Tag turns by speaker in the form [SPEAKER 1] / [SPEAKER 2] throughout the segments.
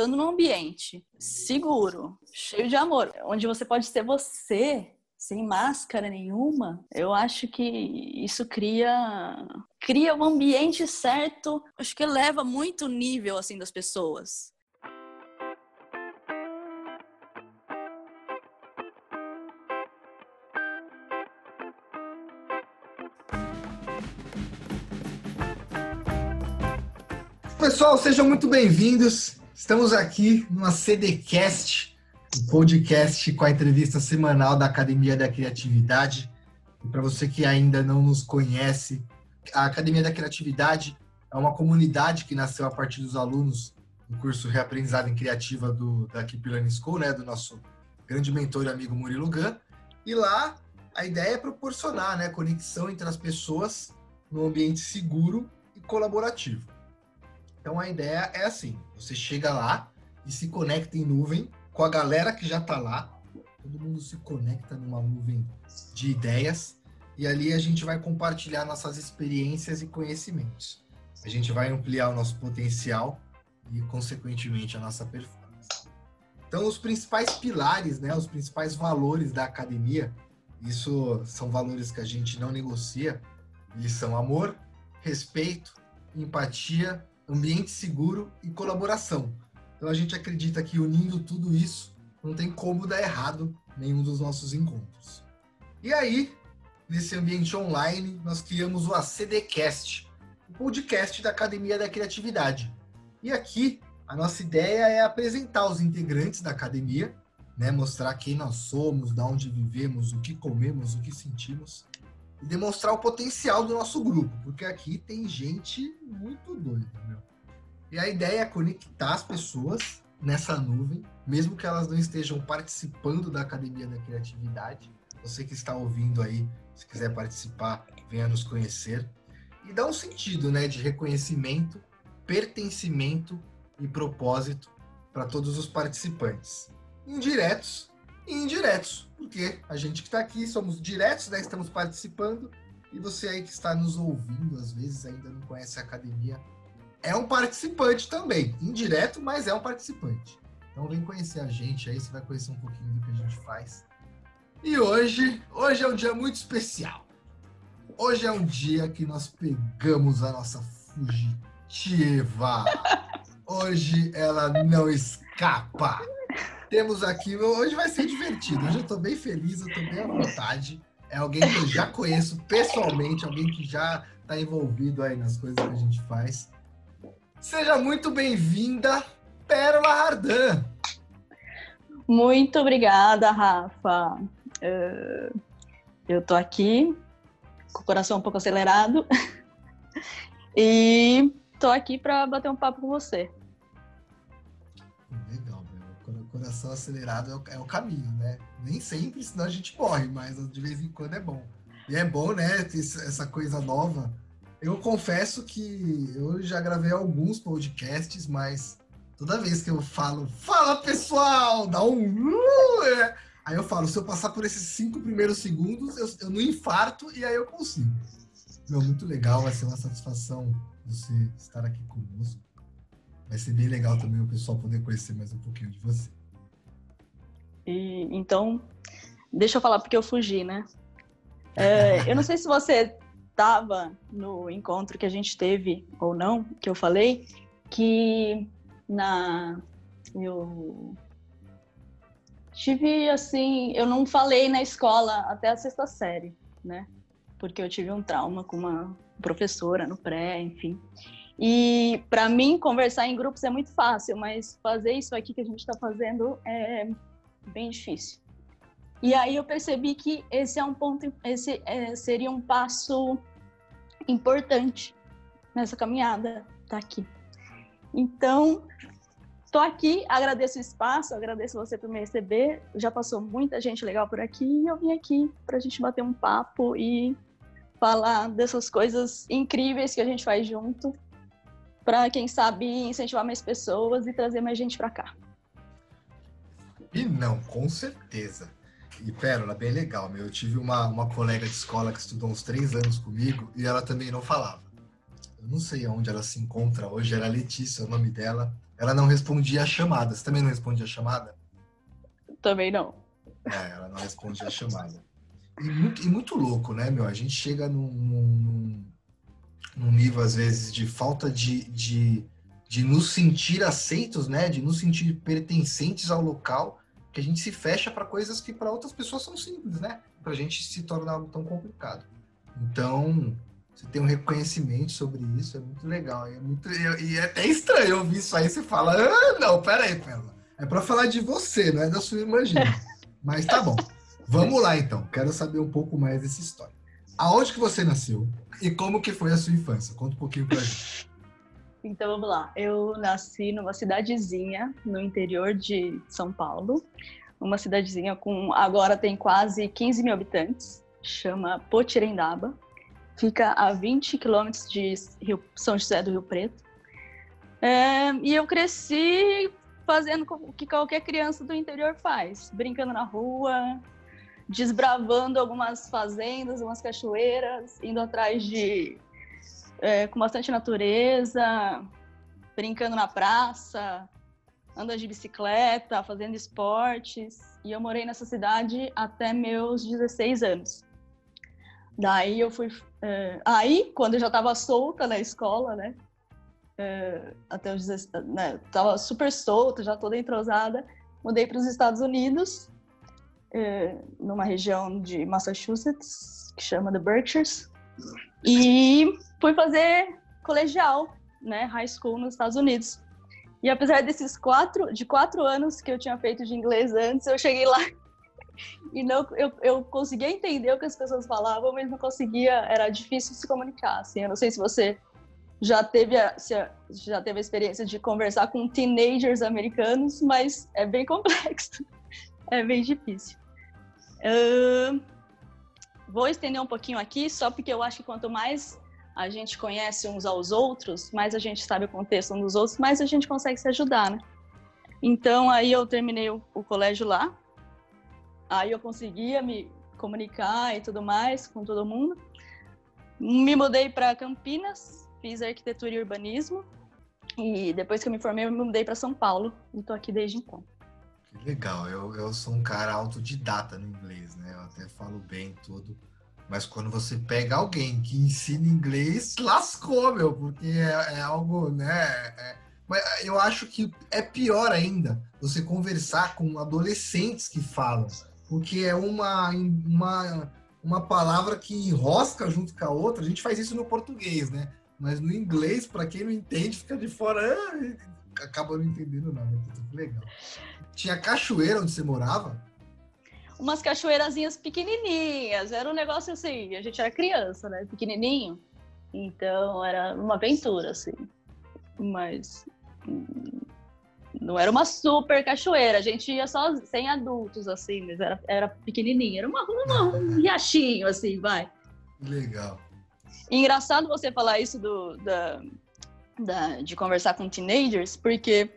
[SPEAKER 1] estando num ambiente seguro, cheio de amor, onde você pode ser você, sem máscara nenhuma, eu acho que isso cria cria um ambiente certo, acho que eleva muito o nível assim das pessoas.
[SPEAKER 2] Pessoal, sejam muito bem-vindos. Estamos aqui numa CDcast, um podcast com a entrevista semanal da Academia da Criatividade. E para você que ainda não nos conhece, a Academia da Criatividade é uma comunidade que nasceu a partir dos alunos do curso Reaprendizado em Criativa do, da Keep Learning School, né, do nosso grande mentor e amigo Murilo Gun. E lá a ideia é proporcionar né, conexão entre as pessoas num ambiente seguro e colaborativo. Então a ideia é assim: você chega lá e se conecta em nuvem com a galera que já está lá. Todo mundo se conecta numa nuvem de ideias e ali a gente vai compartilhar nossas experiências e conhecimentos. A gente vai ampliar o nosso potencial e, consequentemente, a nossa performance. Então, os principais pilares, né, os principais valores da academia, isso são valores que a gente não negocia, eles são amor, respeito, empatia ambiente seguro e colaboração. Então a gente acredita que unindo tudo isso, não tem como dar errado nenhum dos nossos encontros. E aí, nesse ambiente online, nós criamos o ACDcast, o podcast da Academia da Criatividade. E aqui, a nossa ideia é apresentar os integrantes da academia, né, mostrar quem nós somos, de onde vivemos, o que comemos, o que sentimos, e demonstrar o potencial do nosso grupo, porque aqui tem gente muito doida, meu. E a ideia é conectar as pessoas nessa nuvem, mesmo que elas não estejam participando da Academia da Criatividade. Você que está ouvindo aí, se quiser participar, venha nos conhecer. E dá um sentido, né, de reconhecimento, pertencimento e propósito para todos os participantes. Indiretos e indiretos, porque a gente que está aqui somos diretos, né? Estamos participando e você aí que está nos ouvindo, às vezes ainda não conhece a academia, é um participante também, indireto, mas é um participante. Então vem conhecer a gente aí, você vai conhecer um pouquinho do que a gente faz. E hoje, hoje é um dia muito especial. Hoje é um dia que nós pegamos a nossa fugitiva. Hoje ela não escapa. Temos aqui, hoje vai ser divertido. Hoje eu tô bem feliz, eu tô bem à vontade. É alguém que eu já conheço pessoalmente, alguém que já está envolvido aí nas coisas que a gente faz. Seja muito bem-vinda, Pérola Ardan.
[SPEAKER 1] Muito obrigada, Rafa. Uh, eu tô aqui com o coração um pouco acelerado e tô aqui para bater um papo com você.
[SPEAKER 2] Legal. Coração acelerado é o, é o caminho, né? Nem sempre, senão a gente morre, mas de vez em quando é bom. E é bom, né, ter essa coisa nova eu confesso que eu já gravei alguns podcasts, mas toda vez que eu falo, fala pessoal, dá um. Uh, é. Aí eu falo, se eu passar por esses cinco primeiros segundos, eu, eu não infarto e aí eu consigo. Meu, muito legal, vai ser uma satisfação você estar aqui conosco. Vai ser bem legal também o pessoal poder conhecer mais um pouquinho de você.
[SPEAKER 1] E, então, deixa eu falar porque eu fugi, né? É, eu não sei se você estava no encontro que a gente teve ou não, que eu falei, que na eu tive assim, eu não falei na escola até a sexta série, né? Porque eu tive um trauma com uma professora no pré, enfim. E para mim conversar em grupos é muito fácil, mas fazer isso aqui que a gente está fazendo é bem difícil. E aí eu percebi que esse é um ponto, esse é, seria um passo importante nessa caminhada, tá aqui. Então, tô aqui, agradeço o espaço, agradeço você por me receber. Já passou muita gente legal por aqui e eu vim aqui para a gente bater um papo e falar dessas coisas incríveis que a gente faz junto, para quem sabe incentivar mais pessoas e trazer mais gente para cá.
[SPEAKER 2] E não, com certeza. E Pérola, bem legal, meu. Eu tive uma, uma colega de escola que estudou uns três anos comigo e ela também não falava. Eu não sei onde ela se encontra hoje, era Letícia o nome dela. ela não respondia a chamada. Você também não respondia a chamada?
[SPEAKER 1] Também não.
[SPEAKER 2] É, ela não respondia a chamada. E muito, e muito louco, né, meu? A gente chega num, num, num nível, às vezes, de falta de, de, de nos sentir aceitos, né? De nos sentir pertencentes ao local, que a gente se fecha para coisas que para outras pessoas são simples, né? Para a gente se torna algo tão complicado. Então, você tem um reconhecimento sobre isso, é muito legal. É muito, e é até estranho ouvir isso aí. Você fala, ah, não, peraí, pera. É para falar de você, não é da sua irmã Mas tá bom. Vamos lá, então. Quero saber um pouco mais dessa história. Aonde que você nasceu e como que foi a sua infância? Conta um pouquinho pra gente.
[SPEAKER 1] Então vamos lá. Eu nasci numa cidadezinha no interior de São Paulo, uma cidadezinha com agora tem quase 15 mil habitantes, chama Potirendaba. Fica a 20 quilômetros de Rio, São José do Rio Preto. É, e eu cresci fazendo o que qualquer criança do interior faz, brincando na rua, desbravando algumas fazendas, algumas cachoeiras, indo atrás de é, com bastante natureza, brincando na praça, andando de bicicleta, fazendo esportes. E eu morei nessa cidade até meus 16 anos. Daí eu fui. É, aí, quando eu já estava solta na escola, né? É, até os 16, né, tava super solta, já toda entrosada, mudei para os Estados Unidos, é, numa região de Massachusetts que chama The Berkshires, e fui fazer colegial, né, high school nos Estados Unidos. E apesar desses quatro, de quatro anos que eu tinha feito de inglês antes, eu cheguei lá e não, eu, eu conseguia entender o que as pessoas falavam, mas não conseguia, era difícil se comunicar. Assim, eu não sei se você já teve a, já teve a experiência de conversar com teenagers americanos, mas é bem complexo, é bem difícil. Uh, vou estender um pouquinho aqui, só porque eu acho que quanto mais a gente conhece uns aos outros, mais a gente sabe o contexto uns dos outros, mais a gente consegue se ajudar, né? Então aí eu terminei o, o colégio lá, Aí eu conseguia me comunicar e tudo mais com todo mundo. Me mudei para Campinas, fiz arquitetura e urbanismo. E depois que eu me formei, eu me mudei para São Paulo e estou aqui desde então.
[SPEAKER 2] Legal. Eu, eu sou um cara autodidata no inglês, né? Eu até falo bem tudo. Mas quando você pega alguém que ensina inglês, lascou, meu, porque é, é algo, né? É, mas eu acho que é pior ainda você conversar com adolescentes que falam porque é uma, uma, uma palavra que enrosca junto com a outra. A gente faz isso no português, né? Mas no inglês, para quem não entende, fica de fora, ah, acaba não entendendo nada. Legal. Tinha cachoeira onde você morava?
[SPEAKER 1] Umas cachoeirazinhas pequenininhas. Era um negócio assim, a gente era criança, né? Pequenininho. Então era uma aventura, assim. Mas não era uma super cachoeira, a gente ia só sem adultos, assim, mas era, era pequenininha. Era uma, uma, um riachinho, assim, vai.
[SPEAKER 2] Legal.
[SPEAKER 1] engraçado você falar isso do, da, da, de conversar com teenagers, porque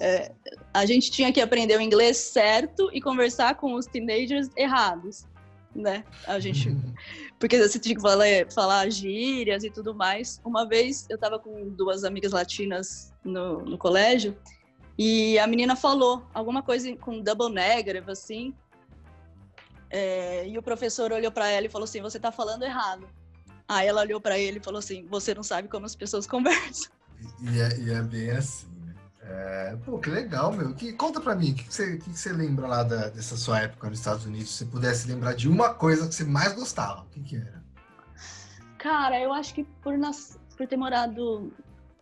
[SPEAKER 1] é, a gente tinha que aprender o inglês certo e conversar com os teenagers errados, né? A gente, uhum. porque você tinha que falar, falar gírias e tudo mais. Uma vez eu estava com duas amigas latinas no, no colégio e a menina falou alguma coisa com double negative, assim. É, e o professor olhou para ela e falou assim: Você tá falando errado. Aí ela olhou para ele e falou assim: Você não sabe como as pessoas conversam.
[SPEAKER 2] E é, e é bem assim, né? É, pô, que legal, meu. Que, conta para mim, o que, que, você, que, que você lembra lá da, dessa sua época nos Estados Unidos? Se você pudesse lembrar de uma coisa que você mais gostava, o que, que era?
[SPEAKER 1] Cara, eu acho que por, nas, por ter morado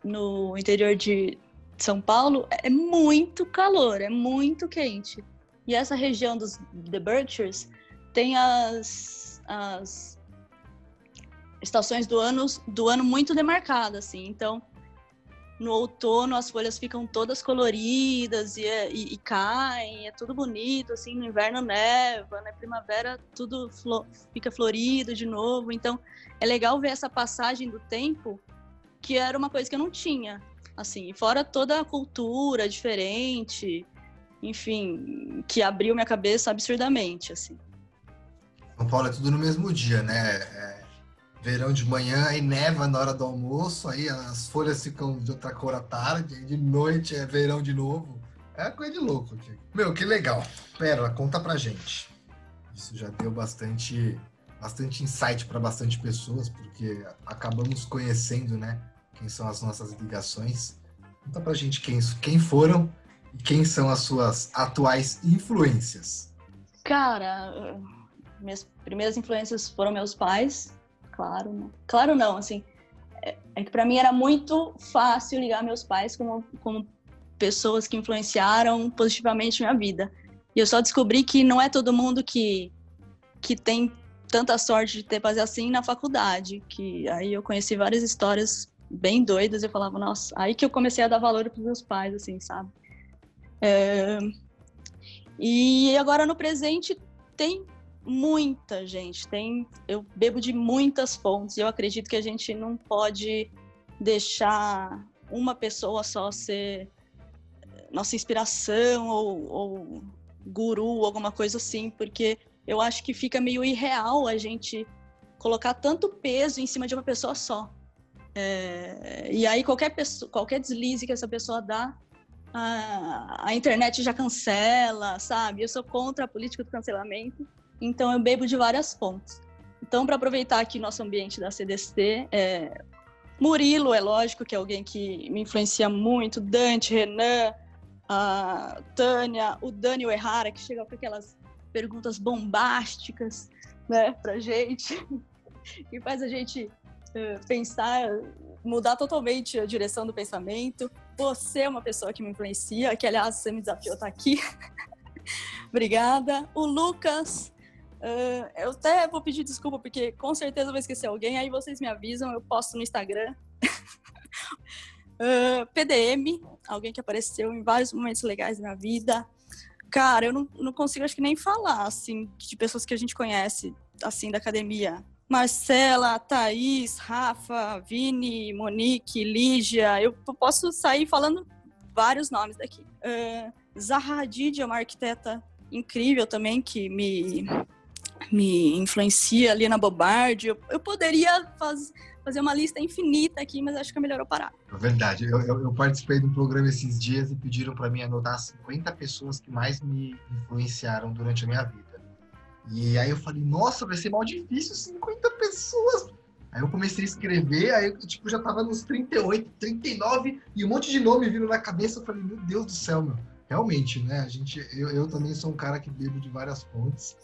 [SPEAKER 1] no interior de, são Paulo é muito calor, é muito quente. E essa região dos The Berkshires tem as, as estações do ano, do ano muito demarcadas, assim. Então, no outono as folhas ficam todas coloridas e, e, e, caem, é tudo bonito, assim, no inverno neva, na primavera tudo flo fica florido de novo, então é legal ver essa passagem do tempo, que era uma coisa que eu não tinha, assim, fora toda a cultura diferente, enfim, que abriu minha cabeça absurdamente, assim.
[SPEAKER 2] São Paulo é tudo no mesmo dia, né? É, verão de manhã, aí neva na hora do almoço, aí as folhas ficam de outra cor à tarde, de noite é verão de novo. É coisa de louco aqui. Meu, que legal. Pérola, conta pra gente. Isso já deu bastante, bastante insight para bastante pessoas, porque acabamos conhecendo, né, quem são as nossas ligações. Conta pra gente quem, quem foram e quem são as suas atuais influências.
[SPEAKER 1] Cara, minhas primeiras influências foram meus pais, claro. Né? Claro não, assim, é, é que para mim era muito fácil ligar meus pais como, como pessoas que influenciaram positivamente minha vida. E eu só descobri que não é todo mundo que, que tem tanta sorte de ter fazer assim na faculdade, que aí eu conheci várias histórias bem doidas, eu falava, nossa, aí que eu comecei a dar valor para meus pais, assim, sabe? É... E agora no presente tem muita gente, tem, eu bebo de muitas fontes, eu acredito que a gente não pode deixar uma pessoa só ser nossa inspiração ou, ou guru, alguma coisa assim, porque eu acho que fica meio irreal a gente colocar tanto peso em cima de uma pessoa só. É, e aí qualquer pessoa, qualquer deslize que essa pessoa dá, a, a internet já cancela, sabe? Eu sou contra a política do cancelamento, então eu bebo de várias fontes. Então, para aproveitar aqui nosso ambiente da CDC, é, Murilo, é lógico que é alguém que me influencia muito, Dante, Renan, a Tânia, o Daniel Errara, que chega com aquelas perguntas bombásticas né, pra gente, e faz a gente uh, pensar, mudar totalmente a direção do pensamento. Você é uma pessoa que me influencia, que aliás você me desafiou estar tá aqui. Obrigada. O Lucas, Uh, eu até vou pedir desculpa, porque com certeza vou esquecer alguém, aí vocês me avisam, eu posto no Instagram. uh, PDM, alguém que apareceu em vários momentos legais da minha vida. Cara, eu não, não consigo, acho que nem falar, assim, de pessoas que a gente conhece, assim, da academia. Marcela, Thaís, Rafa, Vini, Monique, Lígia. Eu posso sair falando vários nomes daqui. Uh, Zaha Hadid é uma arquiteta incrível também, que me me influencia ali na Bobardi. Eu, eu poderia faz, fazer uma lista infinita aqui, mas acho que é melhor eu parar.
[SPEAKER 2] É verdade. Eu, eu, eu participei de um programa esses dias e pediram para mim anotar 50 pessoas que mais me influenciaram durante a minha vida. E aí eu falei, nossa, vai ser mal difícil 50 pessoas. Aí eu comecei a escrever, aí eu tipo, já tava nos 38, 39 e um monte de nome vindo na cabeça. Eu falei, meu Deus do céu, meu. Realmente, né? A gente, eu, eu também sou um cara que bebo de várias fontes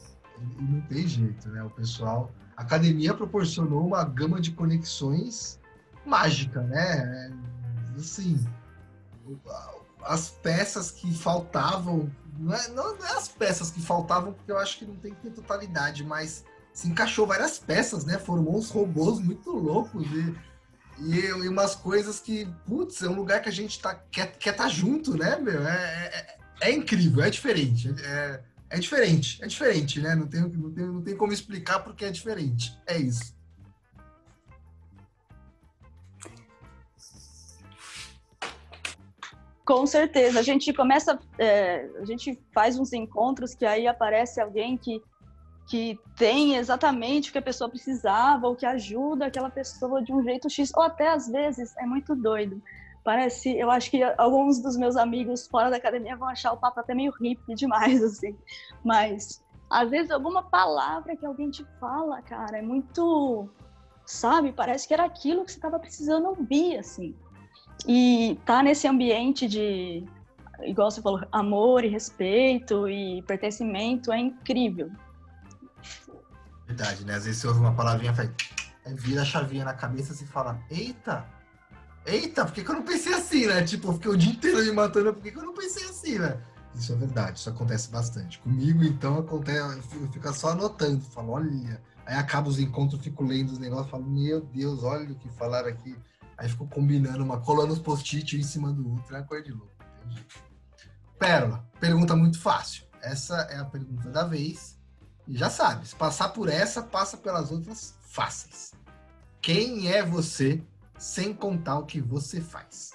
[SPEAKER 2] e não tem jeito, né? O pessoal. A academia proporcionou uma gama de conexões mágica, né? Assim, as peças que faltavam, não é, não é as peças que faltavam, porque eu acho que não tem que ter totalidade, mas se encaixou várias peças, né? Formou uns robôs muito loucos e, e, e umas coisas que, putz, é um lugar que a gente tá, quer estar quer tá junto, né, meu? É, é, é incrível, é diferente. É, é diferente, é diferente, né? Não tem, não, tem, não tem como explicar porque é diferente. É isso.
[SPEAKER 1] Com certeza. A gente começa, é, a gente faz uns encontros que aí aparece alguém que, que tem exatamente o que a pessoa precisava, ou que ajuda aquela pessoa de um jeito X, ou até às vezes é muito doido parece, eu acho que alguns dos meus amigos fora da academia vão achar o papo até meio hippie demais, assim. Mas às vezes alguma palavra que alguém te fala, cara, é muito, sabe? Parece que era aquilo que você estava precisando ouvir, assim. E tá nesse ambiente de, igual você falou, amor e respeito e pertencimento é incrível.
[SPEAKER 2] Verdade, né? Às vezes você ouve uma palavrinha, faz, vira a chavinha na cabeça e fala, eita, eita, por que, que eu não pensei assim, né? Tipo, eu fiquei o dia inteiro me matando, por que, que eu não pensei assim, né? Isso é verdade, isso acontece bastante. Comigo, então, acontece, eu fico só anotando, falo, olha. Aí acaba os encontros, fico lendo os negócios, falo, meu Deus, olha o que falaram aqui. Aí fico combinando, uma colando os post-it em cima do outro, é uma coisa de louco, entendi. Pérola, pergunta muito fácil. Essa é a pergunta da vez. E já sabe, se passar por essa, passa pelas outras fáceis. Quem é você sem contar o que você faz?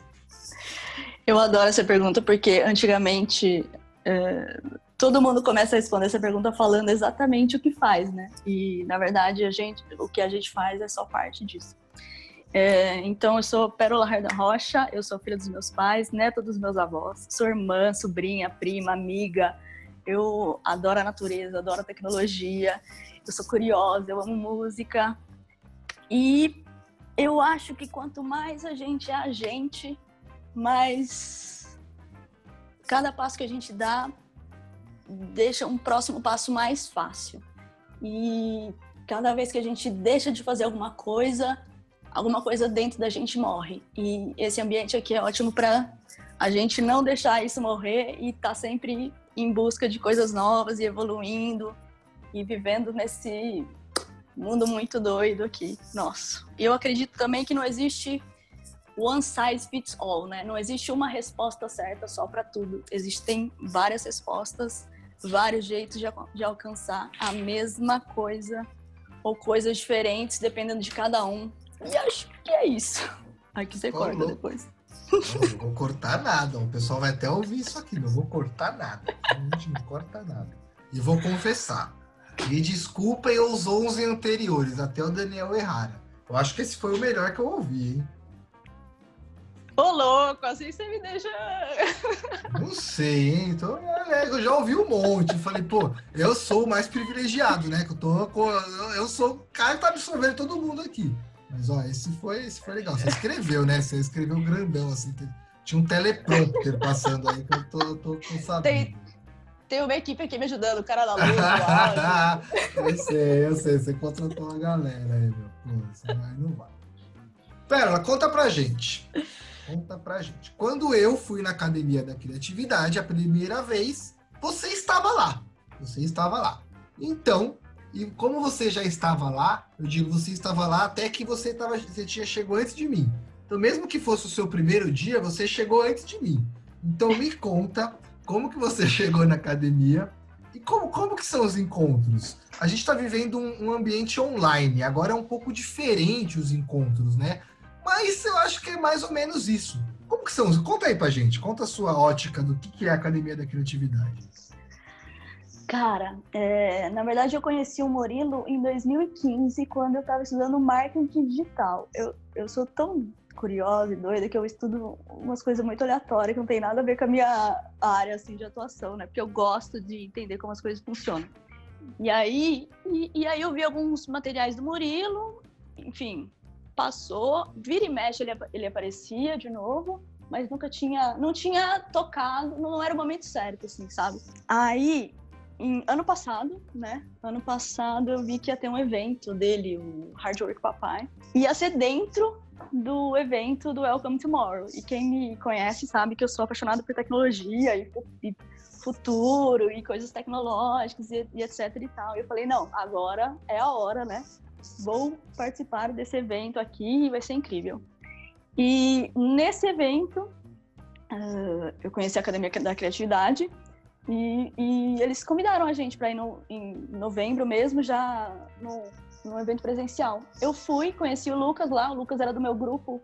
[SPEAKER 1] Eu adoro essa pergunta porque antigamente é, todo mundo começa a responder essa pergunta falando exatamente o que faz, né? E na verdade a gente, o que a gente faz é só parte disso. É, então eu sou Pérola Rocha, eu sou filha dos meus pais, neta dos meus avós, sou irmã, sobrinha, prima, amiga. Eu adoro a natureza, adoro a tecnologia, eu sou curiosa, eu amo música. E eu acho que quanto mais a gente é a gente, mais cada passo que a gente dá deixa um próximo passo mais fácil. E cada vez que a gente deixa de fazer alguma coisa, alguma coisa dentro da gente morre. E esse ambiente aqui é ótimo para a gente não deixar isso morrer e estar tá sempre em busca de coisas novas e evoluindo e vivendo nesse mundo muito doido aqui. Nossa. E eu acredito também que não existe one size fits all, né? Não existe uma resposta certa só para tudo. Existem várias respostas, vários jeitos de, de alcançar a mesma coisa ou coisas diferentes dependendo de cada um. E acho que é isso. Aqui você corta louco. depois.
[SPEAKER 2] Não, vou cortar nada. O pessoal vai até ouvir isso aqui. Não vou cortar nada. A gente não corta nada. E vou confessar. Me desculpem os 11 anteriores, até o Daniel errar. Eu acho que esse foi o melhor que eu ouvi, hein?
[SPEAKER 1] Ô, louco, assim você me deixa.
[SPEAKER 2] Não sei, hein? Então, eu já ouvi um monte. Falei, pô, eu sou o mais privilegiado, né? Que eu tô. Eu sou o cara que tá absorvendo todo mundo aqui. Mas, ó, esse foi, esse foi legal. Você escreveu, né? Você escreveu grandão, assim. Tinha um teleprompter passando aí que eu tô, tô, tô sabendo.
[SPEAKER 1] Tem, tem uma equipe aqui me ajudando, o cara da luz,
[SPEAKER 2] Eu sei, eu sei. Você contratou uma galera aí, meu. Pô, aí não vai. Pérola, conta pra gente. Conta pra gente. Quando eu fui na Academia da Criatividade a primeira vez, você estava lá. Você estava lá. Então, e como você já estava lá, eu digo, você estava lá até que você, tava, você tinha, chegou antes de mim. Então, mesmo que fosse o seu primeiro dia, você chegou antes de mim. Então, me conta como que você chegou na academia e como, como que são os encontros. A gente está vivendo um, um, ambiente online, agora é um pouco diferente os encontros, né? Mas eu acho que é mais ou menos isso. Como que são? Conta aí pra gente, conta a sua ótica do que, que é a Academia da Criatividade.
[SPEAKER 1] Cara, é, na verdade eu conheci o Murilo em 2015, quando eu estava estudando marketing digital. Eu, eu sou tão curiosa e doida que eu estudo umas coisas muito aleatórias que não tem nada a ver com a minha área assim, de atuação, né? Porque eu gosto de entender como as coisas funcionam. E aí, e, e aí eu vi alguns materiais do Murilo, enfim, passou, vira e mexe ele, ele aparecia de novo, mas nunca tinha, não tinha tocado, não era o momento certo, assim, sabe? Aí em, ano passado, né? Ano passado eu vi que ia ter um evento dele, o Hard Work Papai. Ia ser dentro do evento do Welcome Tomorrow. E quem me conhece sabe que eu sou apaixonada por tecnologia e, e futuro e coisas tecnológicas e, e, etc e tal. E eu falei, não, agora é a hora, né? Vou participar desse evento aqui e vai ser incrível. E nesse evento, uh, eu conheci a Academia da Criatividade e, e eles convidaram a gente para ir no, em novembro mesmo, já no, no evento presencial. Eu fui, conheci o Lucas lá, o Lucas era do meu grupo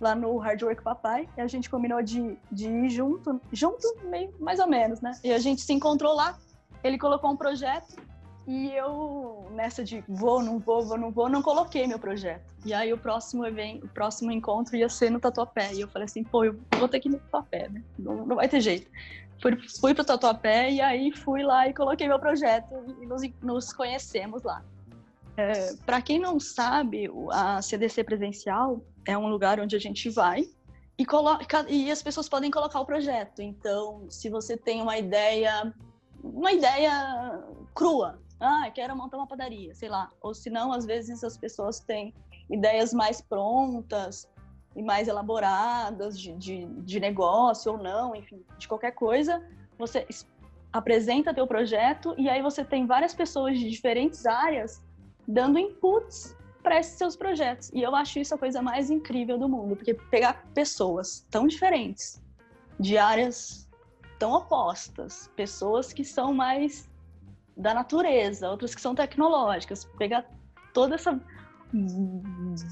[SPEAKER 1] lá no Hard Work Papai, e a gente combinou de, de ir junto, junto meio, mais ou menos, né? E a gente se encontrou lá, ele colocou um projeto, e eu, nessa de vou, não vou, vou, não vou, não coloquei meu projeto. E aí o próximo evento, o próximo encontro ia ser no Tatuapé. E eu falei assim, pô, eu vou ter que ir no Tatuapé, né? Não, não vai ter jeito fui, fui para o Tatuapé e aí fui lá e coloquei meu projeto e nos, nos conhecemos lá. É, para quem não sabe, a CDC presencial é um lugar onde a gente vai e, coloca, e as pessoas podem colocar o projeto. Então, se você tem uma ideia, uma ideia crua, ah, quero montar uma padaria, sei lá. Ou se não, às vezes as pessoas têm ideias mais prontas, e mais elaboradas de, de, de negócio ou não, enfim, de qualquer coisa, você apresenta teu projeto e aí você tem várias pessoas de diferentes áreas dando inputs para esses seus projetos. E eu acho isso a coisa mais incrível do mundo, porque pegar pessoas tão diferentes, de áreas tão opostas, pessoas que são mais da natureza, outras que são tecnológicas, pegar toda essa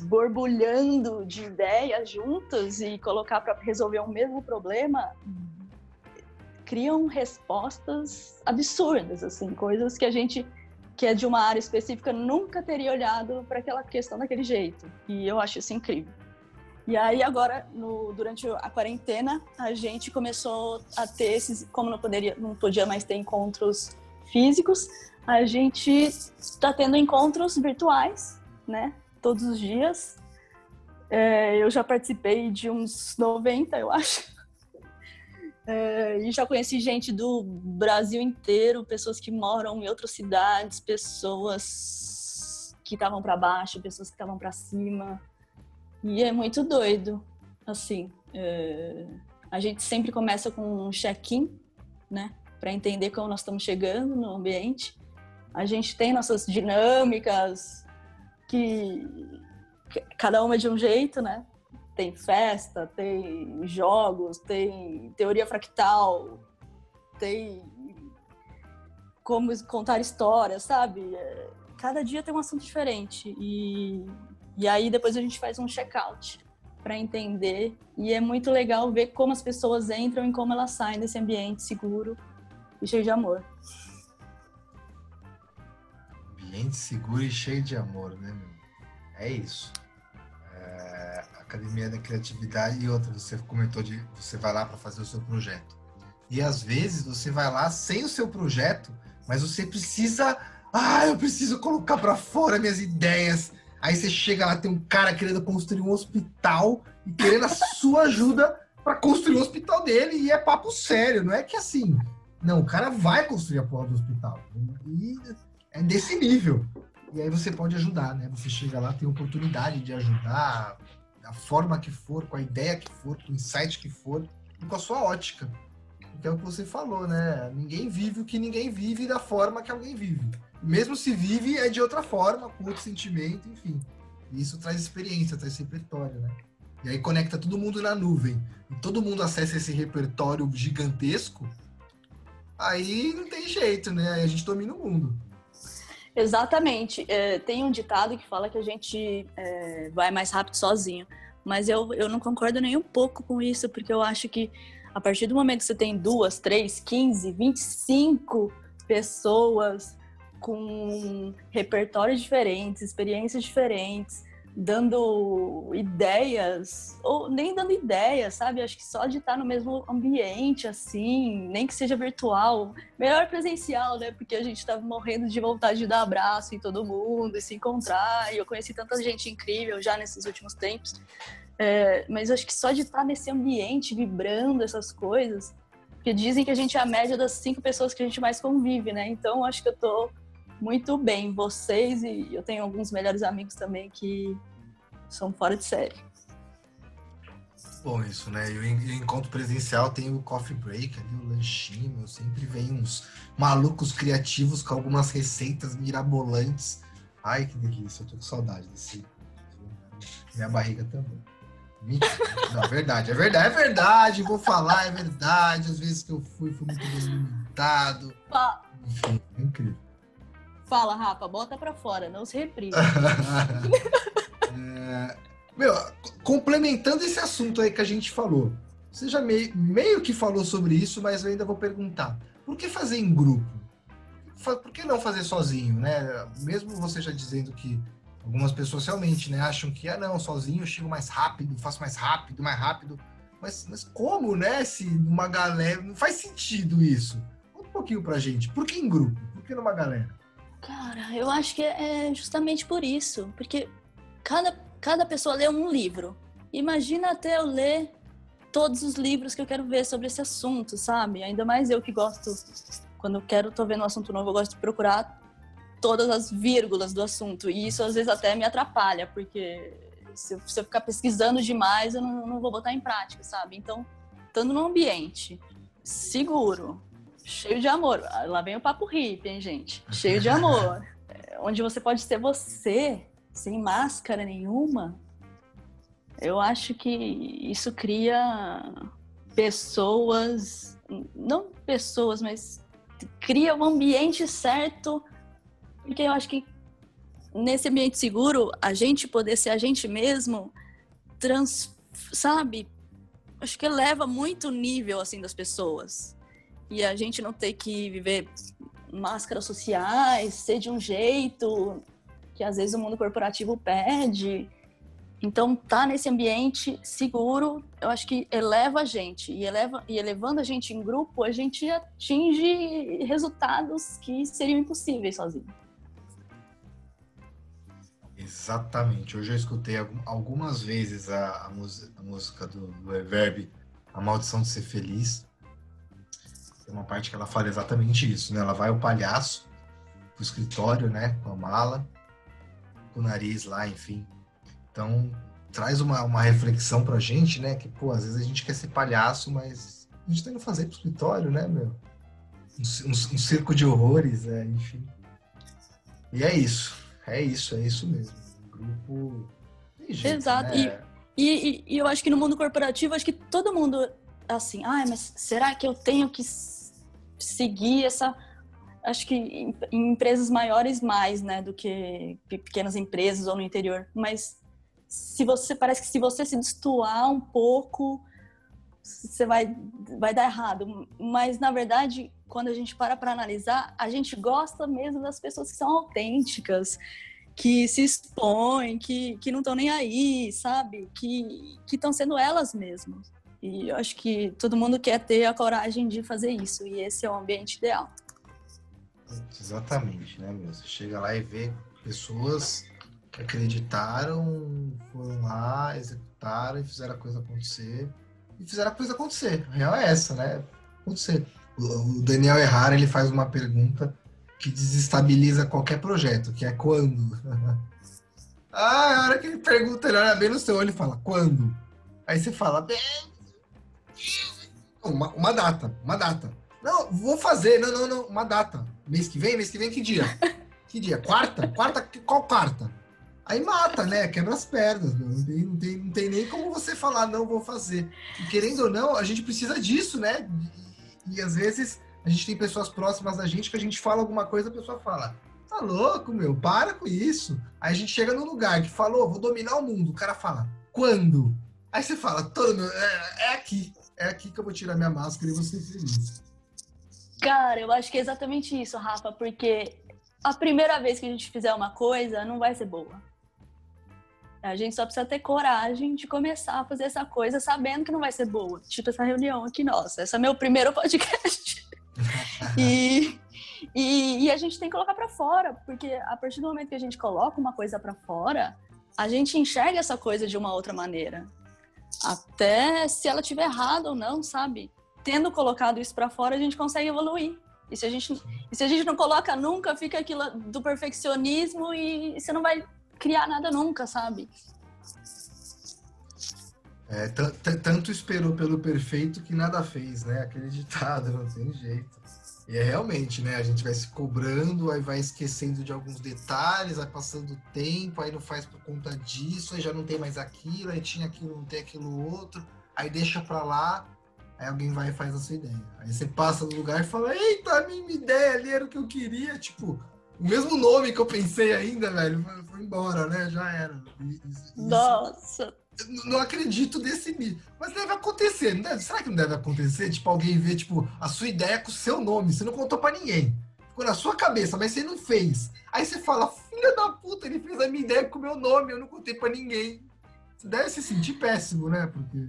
[SPEAKER 1] borbulhando de ideias juntas e colocar para resolver um mesmo problema criam respostas absurdas, assim, coisas que a gente que é de uma área específica nunca teria olhado para aquela questão daquele jeito. E eu acho isso incrível. E aí agora, no, durante a quarentena, a gente começou a ter esses, como não poderia, não podia mais ter encontros físicos, a gente está tendo encontros virtuais, né? Todos os dias. É, eu já participei de uns 90, eu acho. É, e já conheci gente do Brasil inteiro, pessoas que moram em outras cidades, pessoas que estavam para baixo, pessoas que estavam para cima. E é muito doido, assim. É, a gente sempre começa com um check-in, né, para entender como nós estamos chegando no ambiente. A gente tem nossas dinâmicas que cada uma de um jeito, né? Tem festa, tem jogos, tem teoria fractal, tem como contar histórias, sabe? É, cada dia tem um assunto diferente e, e aí depois a gente faz um check-out para entender e é muito legal ver como as pessoas entram e como elas saem desse ambiente seguro e cheio de amor.
[SPEAKER 2] Ambiente seguro e cheio de amor, né? É isso. Academia da Criatividade e outra, você comentou de você vai lá para fazer o seu projeto. E às vezes você vai lá sem o seu projeto, mas você precisa, ah, eu preciso colocar para fora minhas ideias. Aí você chega lá, tem um cara querendo construir um hospital e querendo a sua ajuda para construir o hospital dele e é papo sério, não é que assim, não, o cara vai construir a porra do hospital. E é desse nível. E aí você pode ajudar, né? Você chega lá, tem oportunidade de ajudar, da forma que for, com a ideia que for, com o insight que for, e com a sua ótica. Que é o que você falou, né? Ninguém vive o que ninguém vive da forma que alguém vive. Mesmo se vive, é de outra forma, com outro sentimento, enfim. E isso traz experiência, traz repertório, né? E aí conecta todo mundo na nuvem. E todo mundo acessa esse repertório gigantesco. Aí não tem jeito, né? Aí a gente domina o mundo.
[SPEAKER 1] Exatamente. É, tem um ditado que fala que a gente é, vai mais rápido sozinho. Mas eu, eu não concordo nem um pouco com isso, porque eu acho que a partir do momento que você tem duas, três, quinze, vinte e cinco pessoas com repertórios diferentes, experiências diferentes, dando ideias, ou nem dando ideias, sabe? Acho que só de estar no mesmo ambiente, assim, nem que seja virtual, melhor presencial, né? Porque a gente estava morrendo de vontade de dar abraço em todo mundo e se encontrar. E eu conheci tanta gente incrível já nesses últimos tempos. É, mas acho que só de estar nesse ambiente, vibrando essas coisas, porque dizem que a gente é a média das cinco pessoas que a gente mais convive, né? Então acho que eu tô muito bem vocês e eu tenho alguns melhores amigos também que são fora de série.
[SPEAKER 2] Bom, isso, né? Eu em encontro presencial tem o coffee break ali, o lanchinho. Eu sempre vem uns malucos criativos com algumas receitas mirabolantes. Ai, que delícia, eu tô com saudade desse. Minha barriga também. Mentira. Não, é verdade, é verdade, é verdade, vou falar, é verdade. Às vezes que eu fui, fui muito bem alimentado. Enfim, é incrível.
[SPEAKER 1] Fala, Rafa, bota pra fora, não se reprime.
[SPEAKER 2] é, meu, complementando esse assunto aí que a gente falou, você já meio, meio que falou sobre isso, mas eu ainda vou perguntar. Por que fazer em grupo? Por que não fazer sozinho, né? Mesmo você já dizendo que algumas pessoas realmente né, acham que, ah, não, sozinho eu chego mais rápido, faço mais rápido, mais rápido. Mas, mas como, né? Se uma galera. Não faz sentido isso. Conta um pouquinho pra gente. Por que em grupo? Por que numa galera?
[SPEAKER 1] Cara, eu acho que é justamente por isso. Porque cada, cada pessoa lê um livro. Imagina até eu ler todos os livros que eu quero ver sobre esse assunto, sabe? Ainda mais eu que gosto, quando eu quero, tô vendo um assunto novo, eu gosto de procurar todas as vírgulas do assunto. E isso às vezes até me atrapalha, porque se eu, se eu ficar pesquisando demais, eu não, não vou botar em prática, sabe? Então, estando num ambiente seguro, cheio de amor. Lá vem o papo hippie, hein, gente? Cheio de amor. É, onde você pode ser você, sem máscara nenhuma. Eu acho que isso cria pessoas, não pessoas, mas cria o um ambiente certo, porque eu acho que nesse ambiente seguro, a gente poder ser a gente mesmo, trans, sabe? Acho que eleva muito o nível assim das pessoas. E a gente não ter que viver máscaras sociais, ser de um jeito que às vezes o mundo corporativo pede. Então, tá nesse ambiente seguro, eu acho que eleva a gente. E, eleva, e elevando a gente em grupo, a gente atinge resultados que seriam impossíveis sozinho.
[SPEAKER 2] Exatamente. Eu escutei algumas vezes a, a, música, a música do, do Reverb, A Maldição de Ser Feliz. Tem uma parte que ela fala exatamente isso, né? Ela vai ao palhaço, pro escritório, né? Com a mala, com o nariz lá, enfim. Então, traz uma, uma reflexão pra gente, né? Que, pô, às vezes a gente quer ser palhaço, mas a gente tá indo fazer pro escritório, né, meu? Um, um, um circo de horrores, é, enfim. E é isso. É isso, é isso mesmo. O grupo.
[SPEAKER 1] Jeito, Exato. Né? E, e, e, eu acho que no mundo corporativo, acho que todo mundo, assim, ah, mas será que eu tenho que seguir essa. Acho que em, em empresas maiores mais, né, do que pequenas empresas ou no interior. Mas se você parece que se você se destoar um pouco, você vai vai dar errado. Mas na verdade, quando a gente para para analisar, a gente gosta mesmo das pessoas que são autênticas, que se expõem, que, que não estão nem aí, sabe? Que estão sendo elas mesmas. E eu acho que todo mundo quer ter a coragem de fazer isso, e esse é o ambiente ideal.
[SPEAKER 2] Exatamente, né, meu? Você chega lá e vê pessoas que acreditaram, foram lá, executaram e fizeram a coisa acontecer. E fizeram a coisa acontecer. A real é essa, né? Acontecer. O Daniel Errara, ele faz uma pergunta que desestabiliza qualquer projeto, que é quando? ah, a hora que ele pergunta, ele olha bem no seu olho e fala, quando? Aí você fala, bem, uma, uma data, uma data. Não, vou fazer, não, não, não, uma data. Mês que vem, mês que vem, que dia? Que dia? Quarta? Quarta? Qual quarta? Aí mata, né? Quebra as pernas. Não tem, não, tem, não tem nem como você falar, não vou fazer. E querendo ou não, a gente precisa disso, né? E, e às vezes a gente tem pessoas próximas da gente que a gente fala alguma coisa, a pessoa fala, tá louco, meu, para com isso. Aí a gente chega num lugar que falou, vou dominar o mundo. O cara fala, quando? Aí você fala, todo é, é aqui é aqui que eu vou tirar minha máscara e ser feliz.
[SPEAKER 1] Cara, eu acho que é exatamente isso, Rafa, porque a primeira vez que a gente fizer uma coisa não vai ser boa. A gente só precisa ter coragem de começar a fazer essa coisa sabendo que não vai ser boa. Tipo essa reunião aqui nossa. Esse é meu primeiro podcast. e, e, e, a gente tem que colocar para fora, porque a partir do momento que a gente coloca uma coisa para fora, a gente enxerga essa coisa de uma outra maneira. Até se ela tiver errada ou não, sabe? Tendo colocado isso para fora, a gente consegue evoluir. E se a gente, se a gente não coloca nunca, fica aquilo do perfeccionismo e você não vai criar nada nunca, sabe?
[SPEAKER 2] É, tanto esperou pelo perfeito que nada fez, né? Aquele ditado, não tem jeito. E é realmente, né? A gente vai se cobrando, aí vai esquecendo de alguns detalhes, vai passando o tempo, aí não faz por conta disso, aí já não tem mais aquilo, aí tinha aquilo, não tem aquilo outro, aí deixa pra lá, aí alguém vai e faz a sua ideia. Aí você passa no lugar e fala, eita, a minha ideia ali era o que eu queria, tipo, o mesmo nome que eu pensei ainda, velho, foi embora, né? Já era.
[SPEAKER 1] Isso, Nossa!
[SPEAKER 2] Não acredito nesse mito. Mas deve acontecer, não deve? Será que não deve acontecer? Tipo, alguém vê, tipo, a sua ideia com o seu nome, você não contou para ninguém. Ficou na sua cabeça, mas você não fez. Aí você fala, filha da puta, ele fez a minha ideia com o meu nome, eu não contei para ninguém. Você deve se sentir péssimo, né? Porque.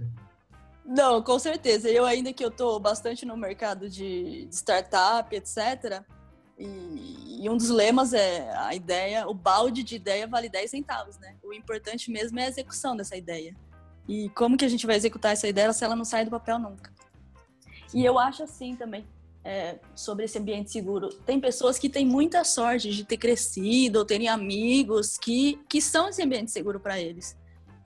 [SPEAKER 1] Não, com certeza. Eu ainda que eu tô bastante no mercado de startup, etc. E, e, um dos lemas é a ideia, o balde de ideia vale 10 centavos, né? O importante mesmo é a execução dessa ideia. E como que a gente vai executar essa ideia se ela não sai do papel nunca? E eu acho assim também, é, sobre esse ambiente seguro. Tem pessoas que têm muita sorte de ter crescido ou terem amigos que, que são esse ambiente seguro para eles.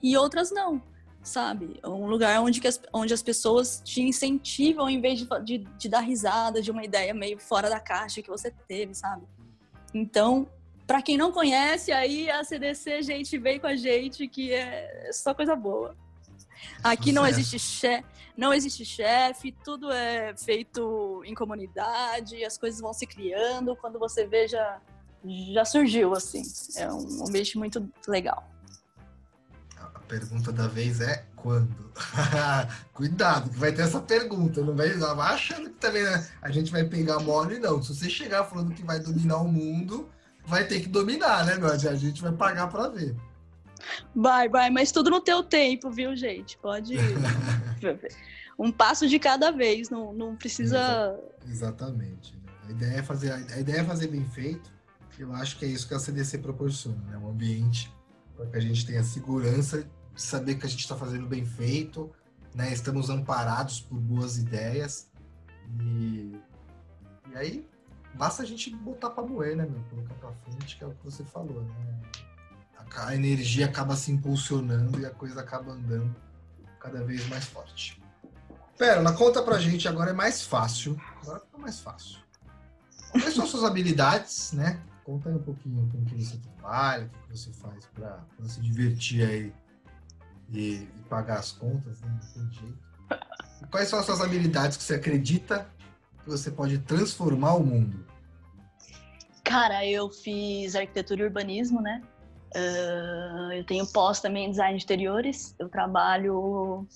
[SPEAKER 1] E outras não sabe? Um lugar onde, as, onde as pessoas te incentivam em vez de, de, de, dar risada de uma ideia meio fora da caixa que você teve, sabe? Então, para quem não conhece, aí a CDC, gente, vem com a gente que é só coisa boa. Aqui não existe chefe, não existe chefe, tudo é feito em comunidade, as coisas vão se criando, quando você vê já, já surgiu, assim. É um ambiente muito legal.
[SPEAKER 2] Pergunta da vez é quando? Cuidado, que vai ter essa pergunta. Não vai, não vai achando que também né, a gente vai pegar mole, não. Se você chegar falando que vai dominar o mundo, vai ter que dominar, né, meu? A gente vai pagar para ver.
[SPEAKER 1] Vai, vai, mas tudo no teu tempo, viu, gente? Pode. um passo de cada vez, não, não precisa.
[SPEAKER 2] Exatamente. A ideia, é fazer, a ideia é fazer bem feito. Eu acho que é isso que a CDC proporciona, né? Um ambiente para que a gente tenha segurança saber que a gente está fazendo bem feito, né? Estamos amparados por boas ideias e, e aí basta a gente botar para moer, né, meu? Colocar para frente, que é o que você falou, né? A, energia acaba se impulsionando e a coisa acaba andando cada vez mais forte. Pérola, conta pra gente, agora é mais fácil. Agora é mais fácil. Quais são suas habilidades, né? Conta aí um pouquinho com que você trabalha, o que você faz para se divertir aí e, e, pagar as contas, né? Não tem jeito. Quais são as suas habilidades que você acredita que você pode transformar o mundo?
[SPEAKER 1] Cara, eu fiz arquitetura e urbanismo, né? Uh, eu tenho pós também em design de interiores. Eu trabalho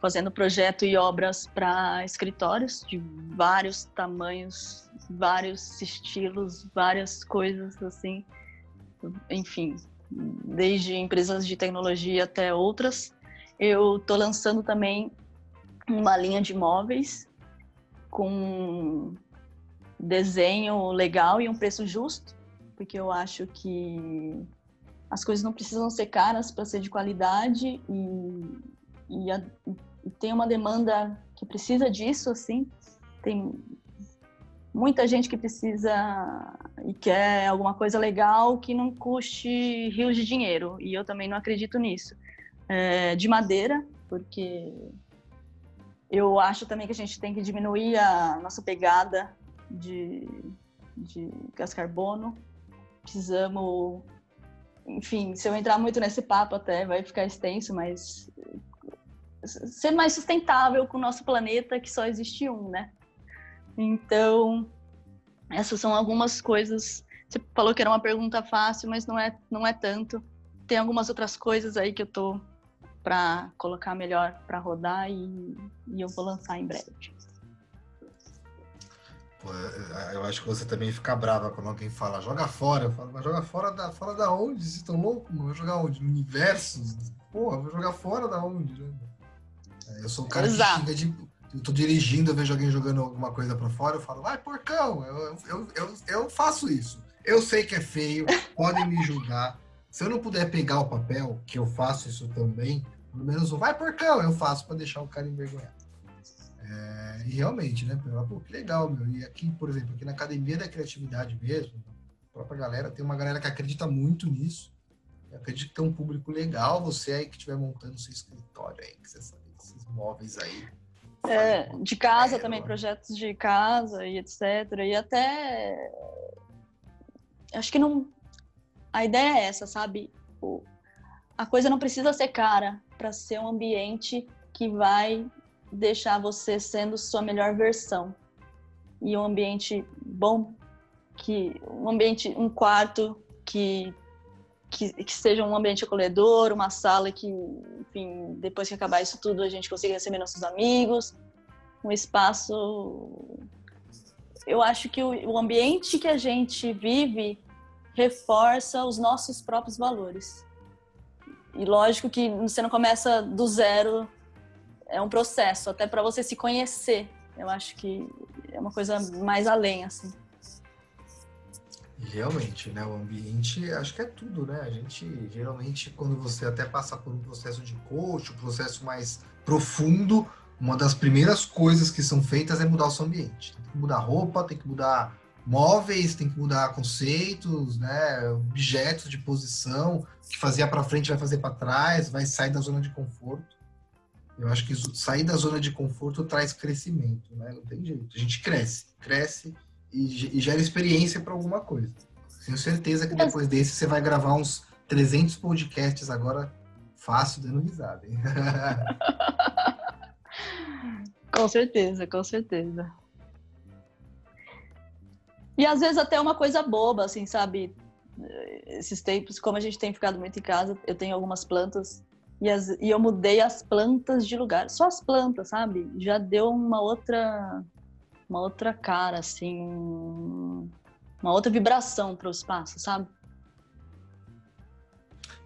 [SPEAKER 1] fazendo projeto e obras para escritórios de vários tamanhos, vários estilos, várias coisas assim. Enfim, desde empresas de tecnologia até outras. Eu estou lançando também uma linha de móveis com desenho legal e um preço justo, porque eu acho que as coisas não precisam ser caras para ser de qualidade e, e, a, e, tem uma demanda que precisa disso, assim. Tem muita gente que precisa e quer alguma coisa legal que não custe rios de dinheiro, e eu também não acredito nisso. É, de madeira, porque eu acho também que a gente tem que diminuir a nossa pegada de, de gás carbono. Precisamos enfim, se eu entrar muito nesse papo até vai ficar extenso, mas ser mais sustentável com o nosso planeta, que só existe um, né? Então, essas são algumas coisas. Você falou que era uma pergunta fácil, mas não é, não é tanto. Tem algumas outras coisas aí que eu tô para colocar melhor para rodar e, e eu vou lançar em breve.
[SPEAKER 2] Pô, eu acho que você também fica brava quando alguém fala, joga fora. Eu falo, mas joga fora da, fora da onde? Vocês estão loucos? Vou jogar onde? No universo? Porra, vou jogar fora da onde? Né? É, eu sou o cara Exato. que xinga de. Eu tô dirigindo, eu vejo alguém jogando alguma coisa para fora, eu falo, vai, porcão, eu, eu, eu, eu faço isso. Eu sei que é feio, podem me julgar. Se eu não puder pegar o papel, que eu faço isso também, pelo menos o vai, porcão, eu faço para deixar o cara envergonhado. É, e realmente, né? Pô, que legal, meu. E aqui, por exemplo, aqui na Academia da Criatividade mesmo, a própria galera, tem uma galera que acredita muito nisso. Eu acredito que tem um público legal, você aí que estiver montando seu escritório aí, que você sabe esses móveis aí.
[SPEAKER 1] É, de casa também, projetos de casa e etc. E até. Acho que não. A ideia é essa, sabe? O... A coisa não precisa ser cara para ser um ambiente que vai deixar você sendo sua melhor versão. E um ambiente bom, que um ambiente, um quarto que, que, que seja um ambiente acolhedor, uma sala que, enfim, depois que acabar isso tudo, a gente consiga receber nossos amigos, um espaço. Eu acho que o, o ambiente que a gente vive reforça os nossos próprios valores. E lógico que você não começa do zero é um processo, até para você se conhecer. Eu acho que é uma coisa mais além, assim.
[SPEAKER 2] Realmente, né? O ambiente, acho que é tudo, né? A gente, geralmente, quando você até passa por um processo de coach, um processo mais profundo, uma das primeiras coisas que são feitas é mudar o seu ambiente. Tem que mudar roupa, tem que mudar móveis, tem que mudar conceitos, né? Objetos de posição, que fazia para frente vai fazer para trás, vai sair da zona de conforto. Eu acho que sair da zona de conforto traz crescimento, né? Não tem jeito. A gente cresce, cresce e, gera experiência para alguma coisa. Tenho certeza que depois desse você vai gravar uns 300 podcasts agora fácil, dando risada. Hein?
[SPEAKER 1] com certeza, com certeza. E às vezes até uma coisa boba, assim, sabe? Esses tempos, como a gente tem ficado muito em casa, eu tenho algumas plantas e, as, e eu mudei as plantas de lugar. Só as plantas, sabe? Já deu uma outra uma outra cara, assim, uma outra vibração para o espaço, sabe?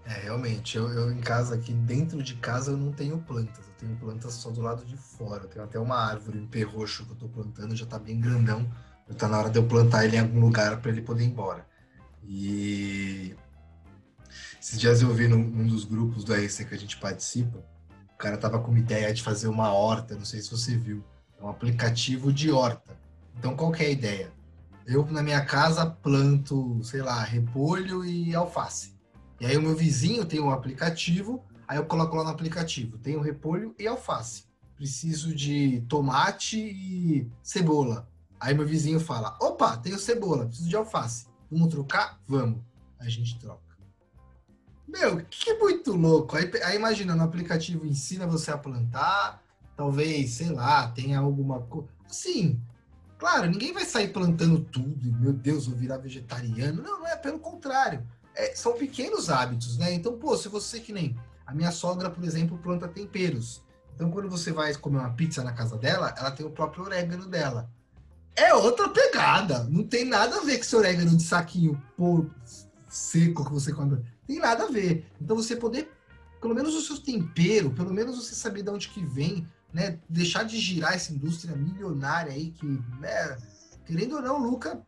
[SPEAKER 2] É, realmente, eu, eu, em casa aqui, dentro de casa, eu não tenho plantas. Eu tenho plantas só do lado de fora. Eu tenho até uma árvore, um pé roxo que eu tô plantando, já tá bem grandão. Já tá na hora de eu plantar ele em algum lugar para ele poder ir embora. E esses dias eu vi num, num dos grupos do RC que a gente participa, o cara tava com uma ideia de fazer uma horta, não sei se você viu. É um aplicativo de horta. Então, qual que é a ideia? Eu, na minha casa, planto, sei lá, repolho e alface. E aí o meu vizinho tem um aplicativo, aí eu coloco lá no aplicativo, tem o repolho e alface. Preciso de tomate e cebola. Aí meu vizinho fala: opa, tenho cebola, preciso de alface. Vamos trocar? Vamos. A gente troca. Meu, que muito louco. Aí, aí imagina, no aplicativo ensina você a plantar, talvez, sei lá, tenha alguma coisa. Sim, claro, ninguém vai sair plantando tudo, meu Deus, vou virar vegetariano. Não, não é, pelo contrário é, são pequenos hábitos, né? Então, pô, se você que nem a minha sogra, por exemplo, planta temperos. Então, quando você vai comer uma pizza na casa dela, ela tem o próprio orégano dela. É outra pegada. Não tem nada a ver com esse orégano de saquinho pô, seco que você come. Tem nada a ver. Então, você poder, pelo menos o seu tempero, pelo menos você saber de onde que vem, né? Deixar de girar essa indústria milionária aí que, né? Querendo ou não, Luca,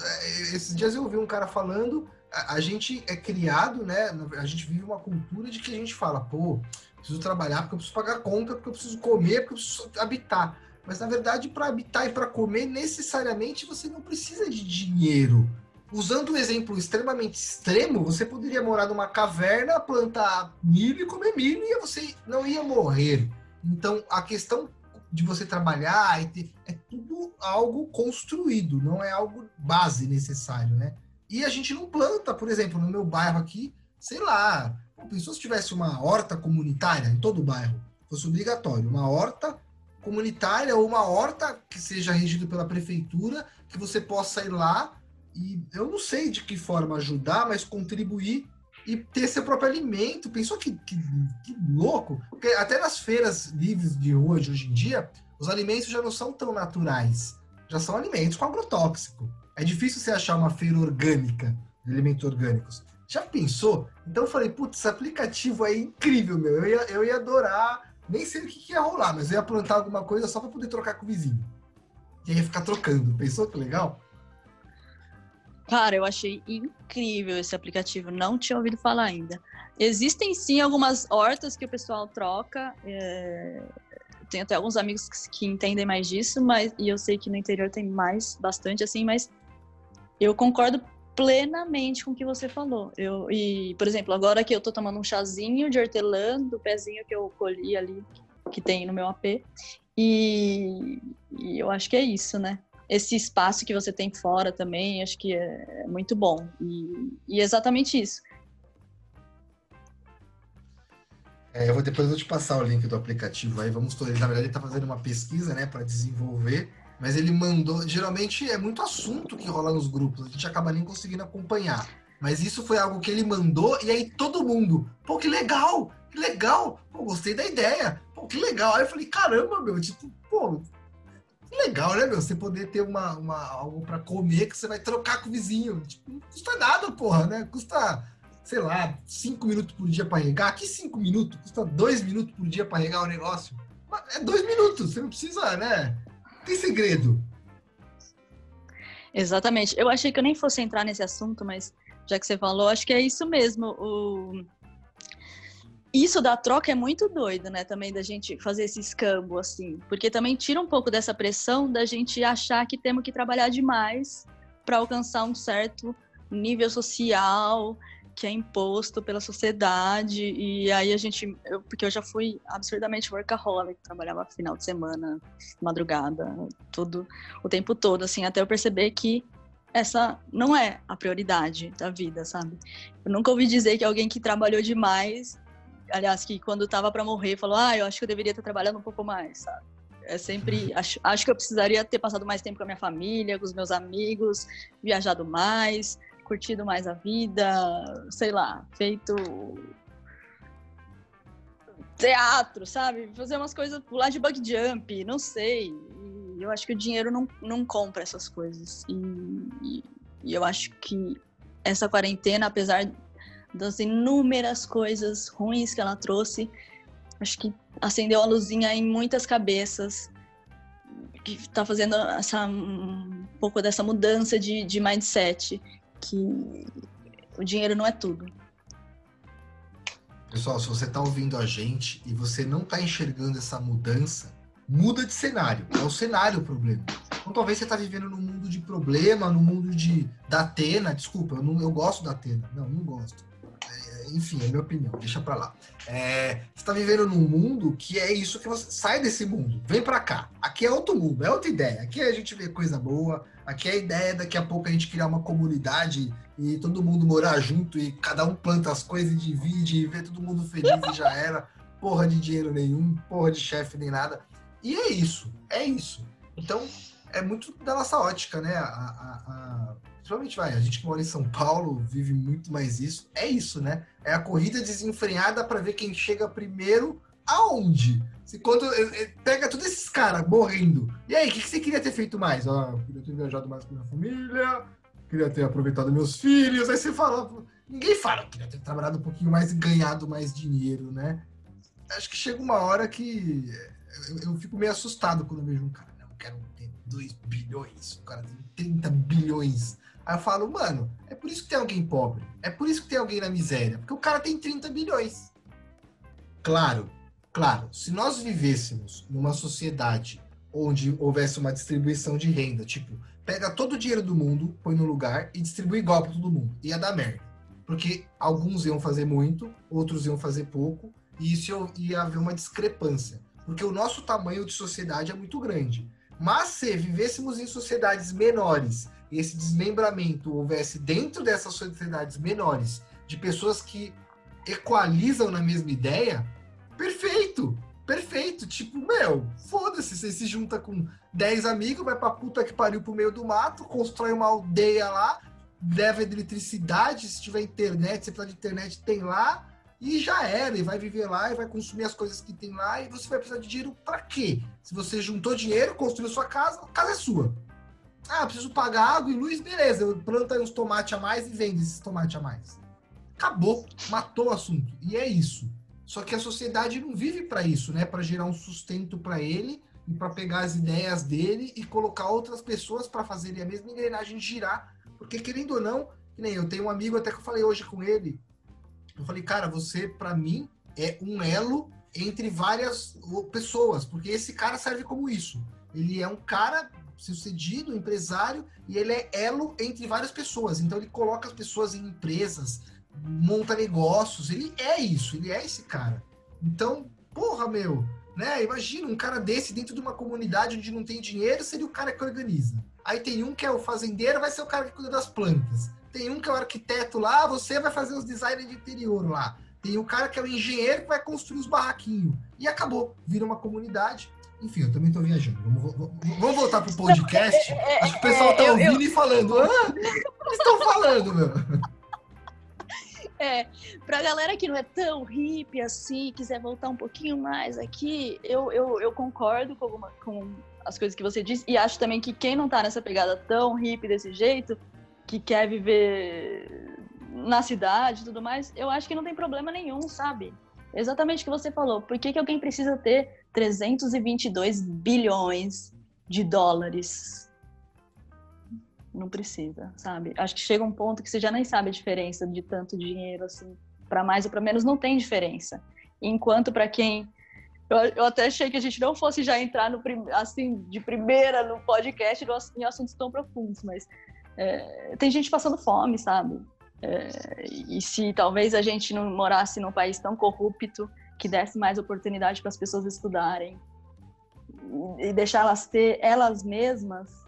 [SPEAKER 2] é, esses dias eu ouvi um cara falando a, gente é criado, né? A gente vive uma cultura de que a gente fala, pô, preciso trabalhar porque eu preciso pagar conta, porque eu preciso comer, porque eu preciso habitar. Mas na verdade, para habitar e para comer, necessariamente você não precisa de dinheiro. Usando um exemplo extremamente extremo, você poderia morar numa caverna, plantar milho e comer milho e você não ia morrer. Então, a questão de você trabalhar é tudo algo construído, não é algo base necessário, né? E a gente não planta, por exemplo, no meu bairro aqui, sei lá, pensou se tivesse uma horta comunitária em todo o bairro, fosse obrigatório, uma horta comunitária ou uma horta que seja regida pela prefeitura, que você possa ir lá e eu não sei de que forma ajudar, mas contribuir e ter seu próprio alimento. Pensou que, que, que louco? Porque até nas feiras livres de rua de hoje em dia, os alimentos já não são tão naturais, já são alimentos com agrotóxico. É difícil você achar uma feira orgânica de alimentos orgânicos. Já pensou? Então eu falei, putz, esse aplicativo é incrível, meu. Eu ia, eu ia adorar. Nem sei o que, que ia rolar, mas eu ia plantar alguma coisa só para poder trocar com o vizinho. E aí ia ficar trocando. Pensou que legal?
[SPEAKER 1] Cara, eu achei incrível esse aplicativo. Não tinha ouvido falar ainda. Existem sim algumas hortas que o pessoal troca. É tenho até alguns amigos que, que, entendem mais disso, mas e eu sei que no interior tem mais, bastante assim, mas eu concordo plenamente com o que você falou. Eu, e, por exemplo, agora que eu tô tomando um chazinho de hortelã do pezinho que eu colhi ali, que tem no meu AP, e, e eu acho que é isso, né? Esse espaço que você tem fora também, acho que é, é muito bom. E, e exatamente isso.
[SPEAKER 2] É, eu vou depois eu vou te passar o link do aplicativo aí. Vamos, na verdade, ele está fazendo uma pesquisa, né, para desenvolver mas ele mandou. Geralmente é muito assunto que rola nos grupos, a gente acaba nem conseguindo acompanhar. Mas isso foi algo que ele mandou e aí todo mundo, pô, que legal, que legal, pô, gostei da ideia, pô, que legal. Aí eu falei, caramba, meu, tipo, pô, legal, né, meu? Você poder ter uma, uma, algo para comer que você vai trocar com o vizinho. Tipo, não custa nada, porra, né? Custa, sei lá, cinco minutos por dia para regar. Que cinco minutos? Custa dois minutos por dia para regar o negócio. É dois minutos, você não precisa, né? tem segredo.
[SPEAKER 1] Exatamente. Eu achei que eu nem fosse entrar nesse assunto, mas já que você falou, acho que é isso mesmo. O... Isso da troca é muito doido, né? Também da gente fazer esse escambo, assim. Porque também tira um pouco dessa pressão da gente achar que temos que trabalhar demais para alcançar um certo nível social que é imposto pela sociedade. E aí a gente. Eu, porque eu já fui absurdamente workaholic, trabalhava final de semana, madrugada, tudo, o tempo todo, assim, até eu perceber que essa não é a prioridade da vida, sabe? Eu nunca ouvi dizer que alguém que trabalhou demais, aliás, que quando estava para morrer, falou: Ah, eu acho que eu deveria estar trabalhando um pouco mais, sabe? É sempre. Acho, acho que eu precisaria ter passado mais tempo com a minha família, com os meus amigos, viajado mais curtido mais a vida, sei lá, feito teatro, sabe? Fazer umas coisas, pular de bug jump, não sei. E eu acho que o dinheiro não, não compra essas coisas. E, e, e eu acho que essa quarentena, apesar das inúmeras coisas ruins que ela trouxe, acho que acendeu a luzinha em muitas cabeças que está fazendo essa um pouco dessa mudança de, de mindset que o dinheiro não é tudo.
[SPEAKER 2] Pessoal, se você está ouvindo a gente e você não está enxergando essa mudança, muda de cenário. É o cenário o problema. Então talvez você está vivendo num mundo de problema, no mundo de da Atena. Desculpa, eu, não, eu gosto da Atena. Não, não gosto. É, enfim, é minha opinião. Deixa para lá. É, você está vivendo num mundo que é isso que você sai desse mundo, vem para cá. Aqui é outro mundo, é outra ideia. Aqui a gente vê coisa boa. Aqui é a ideia daqui a pouco a gente criar uma comunidade e todo mundo morar junto e cada um planta as coisas e divide e vê todo mundo feliz e já era. Porra de dinheiro nenhum, porra de chefe nem nada. E é isso, é isso. Então, é muito da nossa ótica, né? A, a, a... Principalmente, vai, a gente que mora em São Paulo vive muito mais isso. É isso, né? É a corrida desenfreada para ver quem chega primeiro aonde? Se quando pega todos esses caras morrendo. E aí, o que, que, você queria ter feito mais? Ah, queria ter viajado mais com minha família, queria ter aproveitado meus filhos. Aí você fala, ninguém fala, queria ter trabalhado um pouquinho mais e ganhado mais dinheiro, né? Acho que chega uma hora que eu, eu fico meio assustado quando eu vejo um cara, não, eu quero ter 2 bilhões, o cara tem 30 bilhões. Aí eu falo, mano, é por isso que tem alguém pobre, é por isso que tem alguém na miséria, porque o cara tem 30 bilhões. Claro, claro, se nós vivêssemos numa sociedade onde houvesse uma distribuição de renda, tipo, pega todo o dinheiro do mundo, põe no lugar e distribui igual para todo mundo. Ia dar merda. Porque alguns iam fazer muito, outros iam fazer pouco, e isso ia haver uma discrepância. Porque o nosso tamanho de sociedade é muito grande. Mas se vivêssemos em sociedades menores e esse desmembramento houvesse dentro dessas sociedades menores de pessoas que equalizam na mesma ideia, perfeito! Perfeito, tipo, meu, foda-se, você se junta com 10 amigos, vai pra puta que pariu pro meio do mato, constrói uma aldeia lá, leva eletricidade, se tiver internet, se precisar de internet, tem lá, e já era, e vai viver lá e vai consumir as coisas que tem lá, e você vai precisar de dinheiro para quê? Se você juntou dinheiro, construiu sua casa, a casa é sua. Ah, preciso pagar água e luz, beleza, eu planto uns tomates a mais e vende esses tomates a mais. Acabou, matou o assunto. E é isso. Só que a sociedade não vive para isso, né? Para gerar um sustento para ele e para pegar as ideias dele e colocar outras pessoas para fazerem a mesma engrenagem girar. Porque querendo ou não, que nem eu tenho um amigo até que eu falei hoje com ele. Eu falei, cara, você para mim é um elo entre várias pessoas, porque esse cara serve como isso. Ele é um cara sucedido, empresário, e ele é elo entre várias pessoas. Então ele coloca as pessoas em empresas, monta negócios, ele é isso, ele é esse cara. Então, porra, meu, né? Imagina um cara desse dentro de uma comunidade onde não tem dinheiro, seria o cara que organiza. Aí tem um que é o fazendeiro, vai ser o cara que cuida das plantas. Tem um que é o arquiteto lá, você vai fazer os designs de interior lá. Tem o cara que é o engenheiro que vai construir os barraquinhos. E acabou, vira uma comunidade. Enfim, eu também tô viajando. Vamos, vamos, voltar pro podcast. É, é, Acho que o pessoal tá ouvindo eu, eu... e falando. Ah, estão falando, meu?
[SPEAKER 1] É, pra galera que não é tão hippie assim, quiser voltar um pouquinho mais aqui, eu, eu, eu concordo com, alguma, com as coisas que você disse, e acho também que quem não tá nessa pegada tão hippie desse jeito, que quer viver na cidade e tudo mais, eu acho que não tem problema nenhum, sabe? Exatamente o que você falou. Por que, que alguém precisa ter 322 bilhões de dólares não precisa, sabe? Acho que chega um ponto que você já nem sabe a diferença de tanto dinheiro assim, para mais ou para menos não tem diferença. Enquanto para quem eu, até achei que a gente não fosse já entrar no assim de primeira no podcast em assuntos tão profundos, mas é, tem gente passando fome, sabe? É, e se talvez a gente não morasse num país tão corrupto que desse mais oportunidade para as pessoas estudarem e deixar elas ter elas mesmas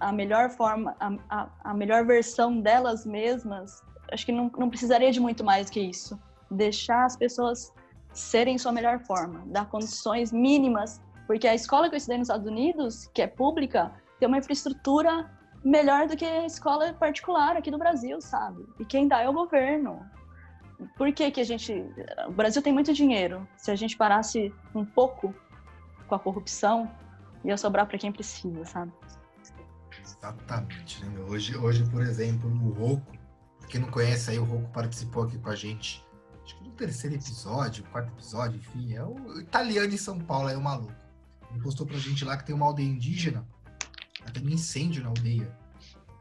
[SPEAKER 1] a melhor forma, a, a, a, melhor versão delas mesmas, acho que não, não precisaria de muito mais que isso. Deixar as pessoas serem sua melhor forma, dar condições mínimas, porque a escola que eu estudei nos Estados Unidos, que é pública, tem uma infraestrutura melhor do que a escola particular aqui no Brasil, sabe? E quem dá é o governo. Por que que a gente... O Brasil tem muito dinheiro. Se a gente parasse um pouco com a corrupção, ia sobrar para quem precisa, sabe?
[SPEAKER 2] Exatamente. Né? Hoje, hoje, por exemplo, o Roco, quem não conhece aí, o Roco participou aqui com a gente, acho que no terceiro episódio, quarto episódio, enfim, é o italiano em São Paulo, é o maluco. Ele postou pra gente lá que tem uma aldeia indígena, até um incêndio na aldeia.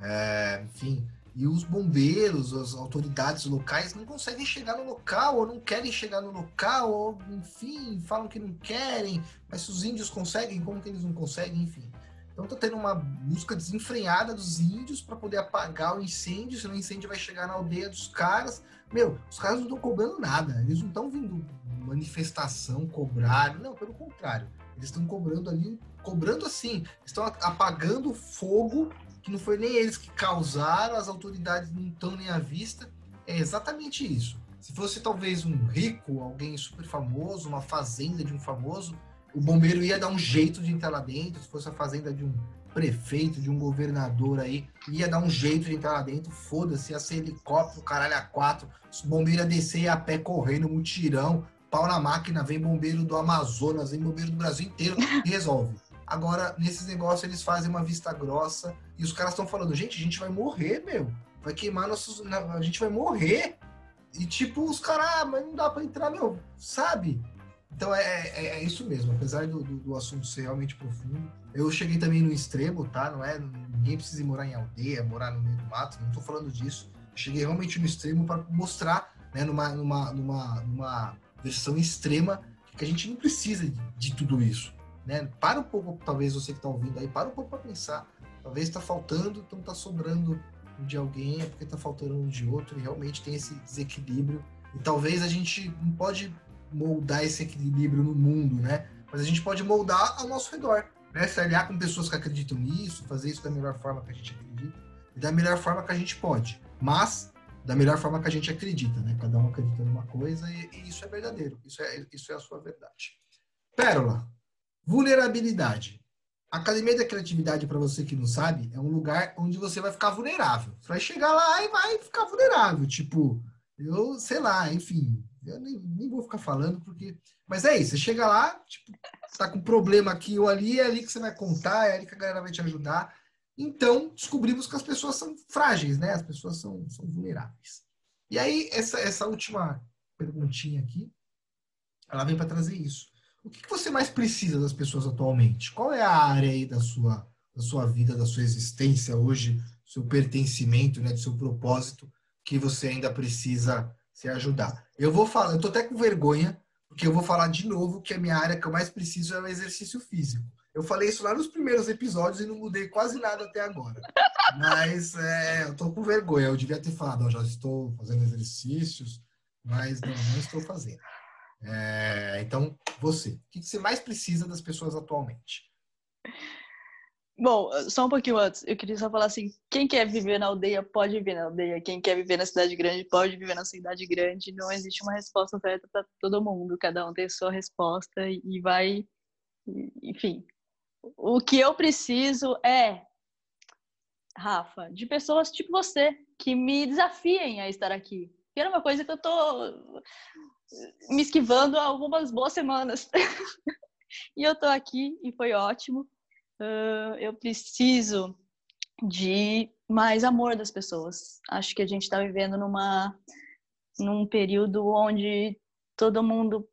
[SPEAKER 2] É, enfim, e os bombeiros, as autoridades locais não conseguem chegar no local, ou não querem chegar no local, ou enfim, falam que não querem, mas se os índios conseguem, como que eles não conseguem, enfim. Então tá tendo uma busca desenfreada dos índios para poder apagar o incêndio, senão o incêndio vai chegar na aldeia dos caras. Meu, os caras não estão cobrando nada, eles não estão vindo manifestação, cobrar, não, pelo contrário. Eles estão cobrando ali, cobrando assim, estão apagando fogo que não foi nem eles que causaram, as autoridades não estão nem à vista. É exatamente isso. Se fosse talvez um rico, alguém super famoso, uma fazenda de um famoso, o bombeiro ia dar um jeito de entrar lá dentro, se fosse a fazenda de um prefeito, de um governador aí, ia dar um jeito de entrar lá dentro, foda-se, ia ser helicóptero, caralho, a quatro, os bombeiros ia descer a pé correndo, mutirão, pau na máquina, vem bombeiro do Amazonas, vem bombeiro do Brasil inteiro resolve. Agora, nesses negócios, eles fazem uma vista grossa e os caras estão falando, gente, a gente vai morrer, meu. Vai queimar nossos. A gente vai morrer. E tipo, os caras, ah, mas não dá pra entrar, meu, sabe? Então é, é, é isso mesmo, apesar do, do, do, assunto ser realmente profundo. Eu cheguei também no extremo, tá? Não é. Ninguém precisa ir morar em aldeia, morar no meio do mato, não tô falando disso. Cheguei realmente no extremo para mostrar, né, numa, numa, numa, numa versão extrema, que a gente não precisa de, de tudo isso. Né? Para um pouco, talvez você que está ouvindo aí, para um pouco para pensar. Talvez está faltando, então está sobrando de alguém, é porque está faltando de outro, e realmente tem esse desequilíbrio. E talvez a gente não pode moldar esse equilíbrio no mundo, né? Mas a gente pode moldar ao nosso redor, né? Se aliar com pessoas que acreditam nisso, fazer isso da melhor forma que a gente acredita, e da melhor forma que a gente pode. Mas da melhor forma que a gente acredita, né? Cada um acredita numa coisa e, e isso é verdadeiro. Isso é, isso é a sua verdade. Pérola, vulnerabilidade. A Academia da Criatividade, para você que não sabe, é um lugar onde você vai ficar vulnerável. Você vai chegar lá e vai ficar vulnerável. Tipo, eu sei lá, enfim, eu nem, nem, vou ficar falando, porque. Mas é isso, você chega lá, tipo, tá com problema aqui ou ali, é ali que você vai contar, é ali que a galera vai te ajudar. Então, descobrimos que as pessoas são frágeis, né? As pessoas são, são vulneráveis. E aí, essa, essa última perguntinha aqui, ela vem para trazer isso. O que, você mais precisa das pessoas atualmente? Qual é a área aí da sua, da sua vida, da sua existência hoje, seu pertencimento, né, do seu propósito, que você ainda precisa se ajudar? Eu vou falar, eu tô até com vergonha, porque eu vou falar de novo que a minha área que eu mais preciso é o exercício físico. Eu falei isso lá nos primeiros episódios e não mudei quase nada até agora. Mas é, eu tô com vergonha. Eu devia ter falado, ó, já estou fazendo exercícios, mas não, não estou fazendo. É, então, você, o que você mais precisa das pessoas atualmente?
[SPEAKER 1] Bom, só um pouquinho antes, eu queria só falar assim: quem quer viver na aldeia pode viver na aldeia, quem quer viver na cidade grande pode viver na cidade grande. Não existe uma resposta certa para todo mundo, cada um tem sua resposta e vai, enfim. O que eu preciso é, Rafa, de pessoas tipo você que me desafiem a estar aqui. Que era uma coisa que eu tô me esquivando há algumas boas semanas. e eu tô aqui e foi ótimo. Uh, eu preciso de mais amor das pessoas. Acho que a gente está vivendo numa num período onde todo mundo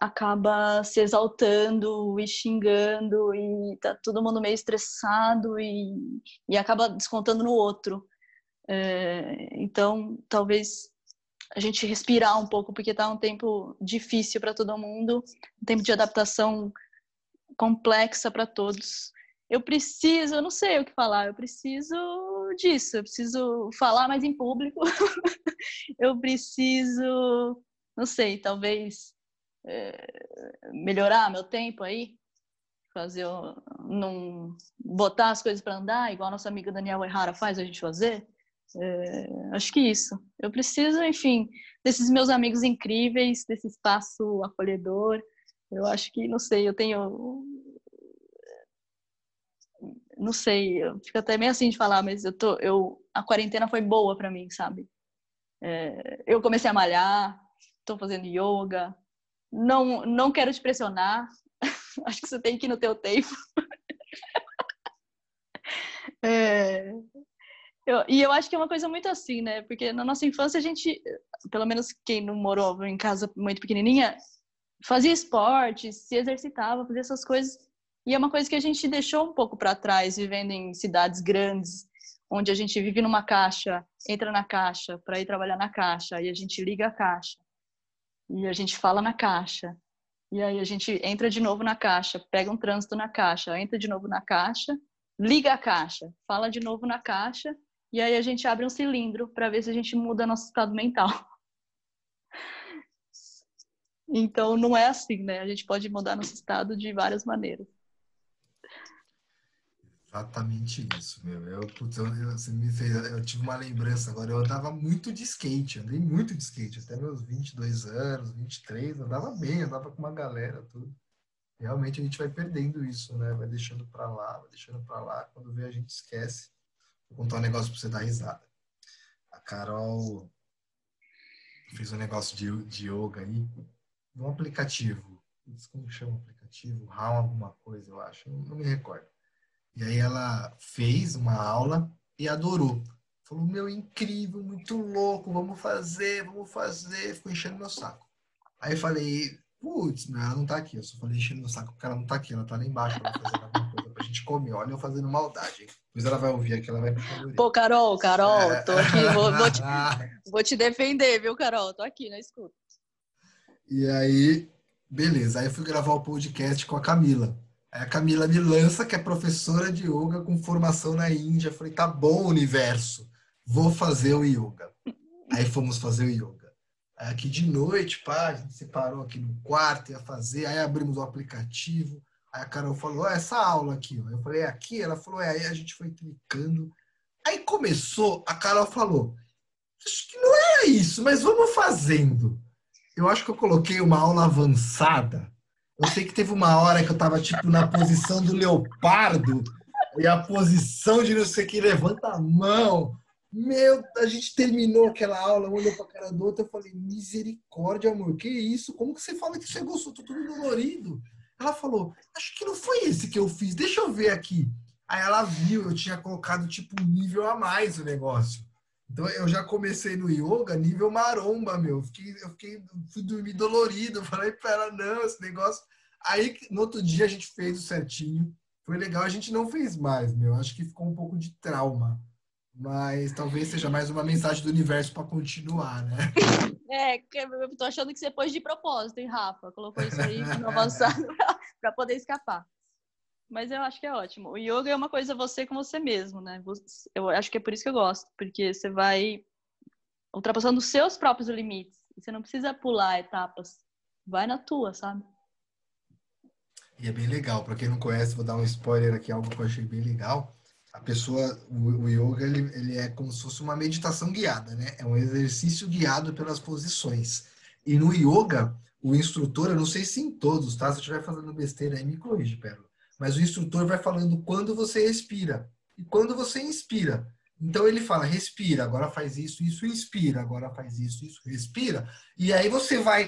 [SPEAKER 1] acaba se exaltando e xingando e tá todo mundo meio estressado e, e acaba descontando no outro. É, então, talvez a gente respirar um pouco, porque está um tempo difícil para todo mundo, um tempo de adaptação complexa para todos. Eu preciso, eu não sei o que falar, eu preciso disso, eu preciso falar mais em público, eu preciso, não sei, talvez é, melhorar meu tempo aí, fazer, não botar as coisas para andar, igual a nossa amiga Errara faz a gente fazer. É, acho que isso. Eu preciso, enfim, desses meus amigos incríveis, desse espaço acolhedor. Eu acho que, não sei, eu tenho. Não sei, eu fico até meio assim de falar, mas eu tô. Eu, a quarentena foi boa para mim, sabe? É, eu comecei a malhar, estou fazendo yoga. Não, não quero te pressionar. Acho que você tem que ir no teu tempo. é, eu, e eu acho que é uma coisa muito assim, né? Porque na nossa infância a gente, pelo menos quem não morou em casa muito pequenininha, fazia esporte, se exercitava, fazia essas coisas. E é uma coisa que a gente deixou um pouco para trás, vivendo em cidades grandes, onde a gente vive numa caixa, entra na caixa para ir trabalhar na caixa, e a gente liga a caixa, e a gente fala na caixa, e aí a gente entra de novo na caixa, pega um trânsito na caixa, entra de novo na caixa, liga a caixa, fala de novo na caixa, e aí a gente abre um cilindro para ver se a gente muda nosso estado mental. Então não é assim, né? A gente pode mudar nosso estado de várias maneiras.
[SPEAKER 2] Exatamente isso, meu. Eu, putz, eu, você me fez, eu tive uma lembrança agora. Eu andava muito de skate, andei muito de skate, até meus 22 anos, 23, andava bem, andava com uma galera, tudo. Realmente a gente vai perdendo isso, né? Vai deixando pra lá, vai deixando pra lá. Quando vê, a gente esquece. Vou contar um negócio pra você dar risada. A Carol fez um negócio de, de yoga aí, um aplicativo. Como chama o aplicativo? Ral alguma coisa, eu acho. Não, me recordo e aí ela fez uma aula e adorou. Falou, meu, incrível, muito louco, vamos fazer, vamos fazer. Ficou enchendo meu saco. Aí eu falei, putz, ela não tá aqui. Eu só falei enchendo meu saco porque ela não tá aqui, ela tá lá embaixo pra fazer alguma coisa gente comer. Olha eu fazendo maldade. Depois ela vai ouvir aqui, ela vai puxar
[SPEAKER 1] Pô, Carol, Carol, é... tô aqui, vou, vou, te, vou te defender, viu, Carol? Tô aqui na escuta.
[SPEAKER 2] E aí, beleza. Aí eu fui gravar o podcast com a Camila. Aí a Camila me lança, que é professora de yoga com formação na Índia. Eu falei, tá bom, universo, vou fazer o yoga. Aí fomos fazer o yoga. Aí aqui de noite, pá, a gente se parou aqui no quarto, ia fazer, aí abrimos o aplicativo. Aí a Carol falou, essa aula aqui, ó. Eu falei, é aqui? Ela falou, é, aí a gente foi clicando. Aí começou, a Carol falou, acho que não é isso, mas vamos fazendo. Eu acho que eu coloquei uma aula avançada eu sei que teve uma hora que eu tava, tipo, na posição do leopardo, e a posição de não sei o que, levanta a mão. Meu, a gente terminou aquela aula, olhou pra cara do outro, eu falei, misericórdia, amor, que isso? Como que você fala que chegou, sou tudo dolorido? Ela falou, acho que não foi esse que eu fiz, deixa eu ver aqui. Aí ela viu, eu tinha colocado, tipo, um nível a mais o negócio. Então eu já comecei no yoga nível maromba, meu. Fiquei, eu fiquei, fui dormir dolorido. Falei, pera, não, esse negócio. Aí no outro dia a gente fez o certinho. Foi legal, a gente não fez mais, meu. Acho que ficou um pouco de trauma. Mas talvez seja mais uma mensagem do universo para continuar, né?
[SPEAKER 1] É, eu tô achando que você pôs de propósito, hein, Rafa? Colocou isso aí no avançado para poder escapar. Mas eu acho que é ótimo. O yoga é uma coisa você com você mesmo, né? Eu acho que é por isso que eu gosto, porque você vai ultrapassando os seus próprios limites. Você não precisa pular etapas. Vai na tua, sabe?
[SPEAKER 2] E é bem legal. Para quem não conhece, vou dar um spoiler aqui, algo que eu achei bem legal. A pessoa, o, yoga, ele, ele é como se fosse uma meditação guiada, né? É um exercício guiado pelas posições. E no yoga, o instrutor, eu não sei se em todos, tá? Se eu estiver fazendo besteira aí, me corrige, Pérola mas o instrutor vai falando quando você respira e quando você inspira. Então ele fala, respira, agora faz isso, isso, inspira, agora faz isso, isso, respira. E aí você vai.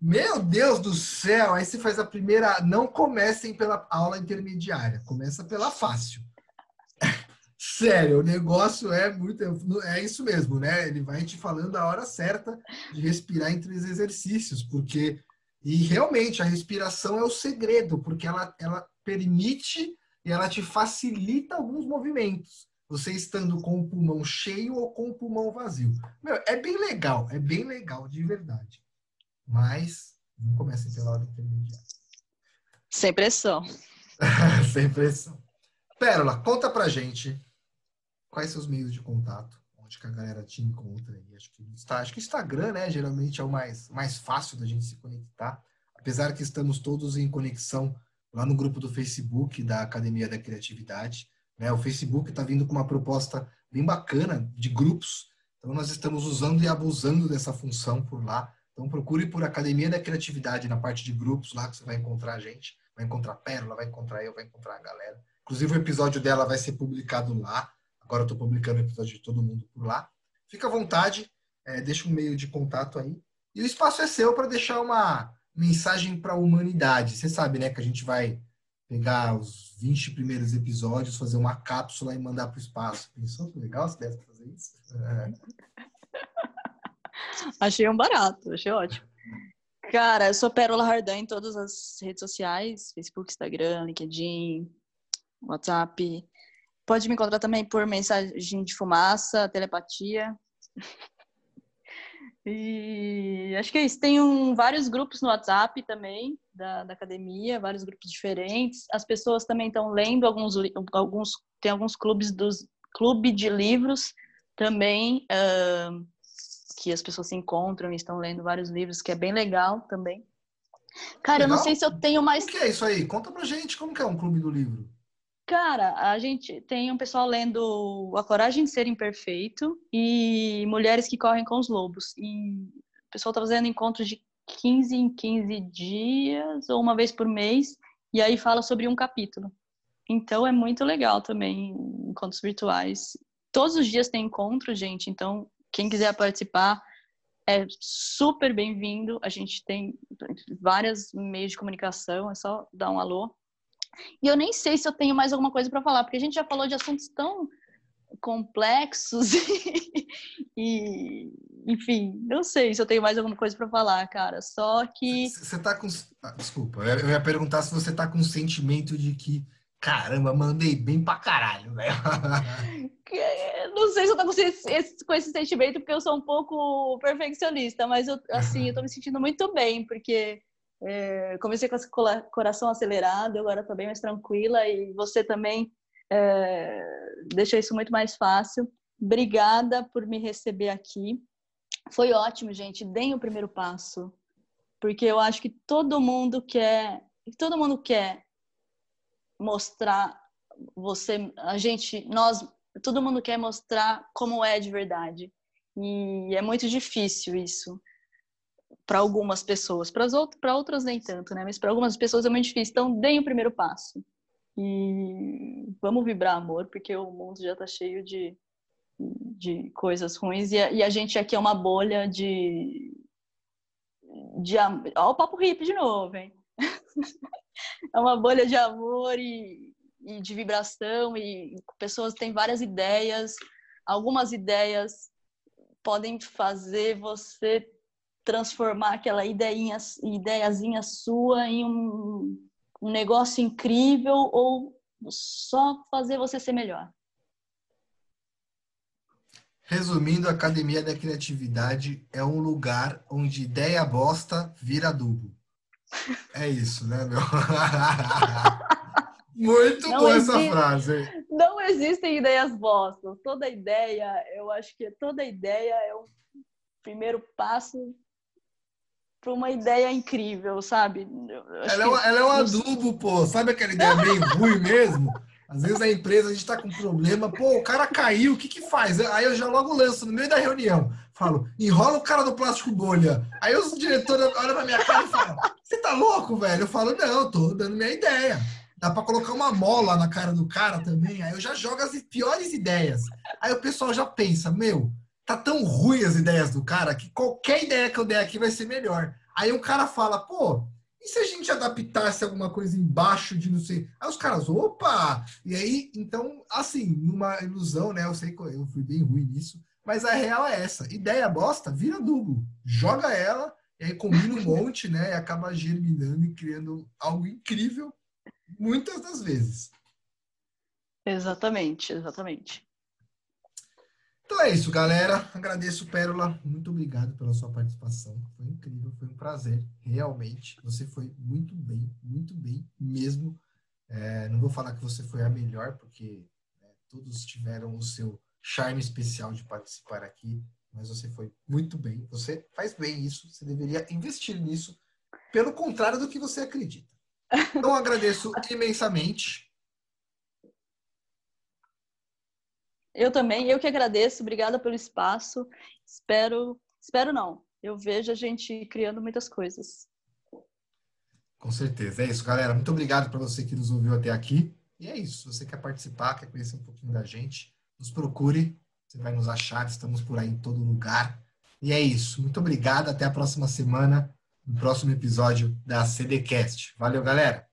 [SPEAKER 2] Meu Deus do céu! Aí você faz a primeira. Não comecem pela aula intermediária, começa pela fácil. Sério, o negócio é muito. É isso mesmo, né? Ele vai te falando a hora certa de respirar entre os exercícios, porque e realmente a respiração é o segredo, porque ela, ela permite e ela te facilita alguns movimentos. Você estando com o pulmão cheio ou com o pulmão vazio. Meu, é bem legal, é bem legal, de verdade. Mas não comece pela hora intermediária.
[SPEAKER 1] Sem pressão.
[SPEAKER 2] Sem pressão. Pérola, conta pra gente quais seus meios de contato onde que a galera te encontra aí. Acho que, acho que Instagram, né, geralmente é o mais, mais fácil da gente se conectar. Apesar que estamos todos em conexão lá no grupo do Facebook da Academia da Criatividade. Né? O Facebook está vindo com uma proposta bem bacana de grupos. Então, nós estamos usando e abusando dessa função por lá. Então, procure por Academia da Criatividade na parte de grupos lá que você vai encontrar a gente. Vai encontrar a Pérola, vai encontrar eu, vai encontrar a galera. Inclusive, o episódio dela vai ser publicado lá Agora eu estou publicando o episódio de todo mundo por lá. Fica à vontade, é, deixa um meio de contato aí. E o espaço é seu para deixar uma mensagem para a humanidade. Você sabe, né, que a gente vai pegar os 20 primeiros episódios, fazer uma cápsula e mandar para o espaço. Pensou que legal se desse fazer isso? É.
[SPEAKER 1] Achei um barato, achei ótimo. Cara, eu sou Pérola Hardan em todas as redes sociais, Facebook, Instagram, LinkedIn, WhatsApp. Pode me encontrar também por mensagem de fumaça, telepatia. E acho que é isso. Tem um, vários grupos no WhatsApp também da, da, academia, vários grupos diferentes. As pessoas também estão lendo alguns, alguns tem alguns clubes dos clube de livros também uh, que as pessoas se encontram e estão lendo vários livros, que é bem legal também. Cara, legal. eu não sei se eu tenho mais.
[SPEAKER 2] O que é isso aí? Conta pra gente como que é um clube do livro.
[SPEAKER 1] Cara, a gente tem um pessoal lendo A Coragem de Ser Imperfeito e Mulheres que Correm com os Lobos. E o pessoal tá fazendo encontros de 15 em 15 dias ou uma vez por mês e aí fala sobre um capítulo. Então é muito legal também encontros virtuais. Todos os dias tem encontro, gente, então quem quiser participar é super bem-vindo. A gente tem vários meios de comunicação, é só dar um alô. E eu nem sei se eu tenho mais alguma coisa para falar, porque a gente já falou de assuntos tão complexos e, e, enfim, não sei se eu tenho mais alguma coisa para falar, cara. Só que
[SPEAKER 2] você tá com ah, desculpa, eu ia perguntar se você tá com o sentimento de que caramba, mandei bem pra caralho, velho.
[SPEAKER 1] não sei se eu tô com esse, com esse sentimento, porque eu sou um pouco perfeccionista, mas eu, assim, eu tô me sentindo muito bem, porque é, comecei com esse coração acelerado, agora tô bem mais tranquila e você também é, deixa isso muito mais fácil. Obrigada por me receber aqui. Foi ótimo, gente. Deem o primeiro passo, porque eu acho que todo mundo quer, todo mundo quer mostrar você, a gente, nós todo mundo quer mostrar como é de verdade. E é muito difícil isso para algumas pessoas, para outras, outras nem tanto, né? Mas para algumas pessoas é muito difícil. Então, deem o primeiro passo. E vamos vibrar amor, porque o mundo já está cheio de, de coisas ruins. E a, e a, gente aqui é uma bolha de. de Ó, o papo hippie de novo, hein? é uma bolha de amor e, e de vibração e pessoas têm várias ideias. Algumas ideias podem fazer você transformar aquela ideinha, ideiazinha sua em um, um negócio incrível ou só fazer você ser melhor.
[SPEAKER 2] Resumindo, a Academia da Criatividade é um lugar onde ideia bosta vira adubo. É isso, né, meu? Muito não boa existe, essa frase.
[SPEAKER 1] Não existem ideias bostas. Toda ideia, eu acho que toda ideia é um primeiro passo para uma ideia incrível, sabe?
[SPEAKER 2] Ela é, uma, ela é, um adubo, pô. Sabe aquela ideia bem ruim mesmo? Às vezes na empresa a gente está com problema, pô, o cara caiu, o que que faz? Aí eu já logo lanço no meio da reunião, falo, enrola o cara do plástico bolha. Aí os diretores olham pra minha cara e falam, você tá louco, velho? Eu falo, não, tô dando minha ideia. Dá para colocar uma mola na cara do cara também. Aí eu já jogo as piores ideias. Aí o pessoal já pensa, meu, tá tão ruim as ideias do cara que qualquer ideia que eu der aqui vai ser melhor. Aí o cara fala, pô, e se a gente adaptasse alguma coisa embaixo de não sei? Aí os caras, opa! E aí, então, assim, numa ilusão, né? Eu sei que eu fui bem ruim nisso, mas a real é essa: ideia bosta, vira duplo, joga ela, e aí combina um monte, né? E acaba germinando e criando algo incrível muitas das vezes.
[SPEAKER 1] Exatamente, exatamente.
[SPEAKER 2] Então é isso, galera. Agradeço, Pérola. Muito obrigado pela sua participação. Foi incrível, foi um prazer, realmente. Você foi muito bem, muito bem mesmo. É, não vou falar que você foi a melhor, porque né, todos tiveram o seu charme especial de participar aqui, mas você foi muito bem. Você faz bem isso, você deveria investir nisso, pelo contrário do que você acredita. Então, agradeço imensamente.
[SPEAKER 1] Eu também, eu que agradeço. Obrigada pelo espaço. Espero, espero não. Eu vejo a gente criando muitas coisas.
[SPEAKER 2] Com certeza. É isso, galera. Muito obrigado para você que nos ouviu até aqui. E é isso. Se você quer participar, quer conhecer um pouquinho da gente, nos procure, você vai nos achar, estamos por aí em todo lugar. E é isso. Muito obrigado, até a próxima semana, no próximo episódio da CDcast. Valeu, galera!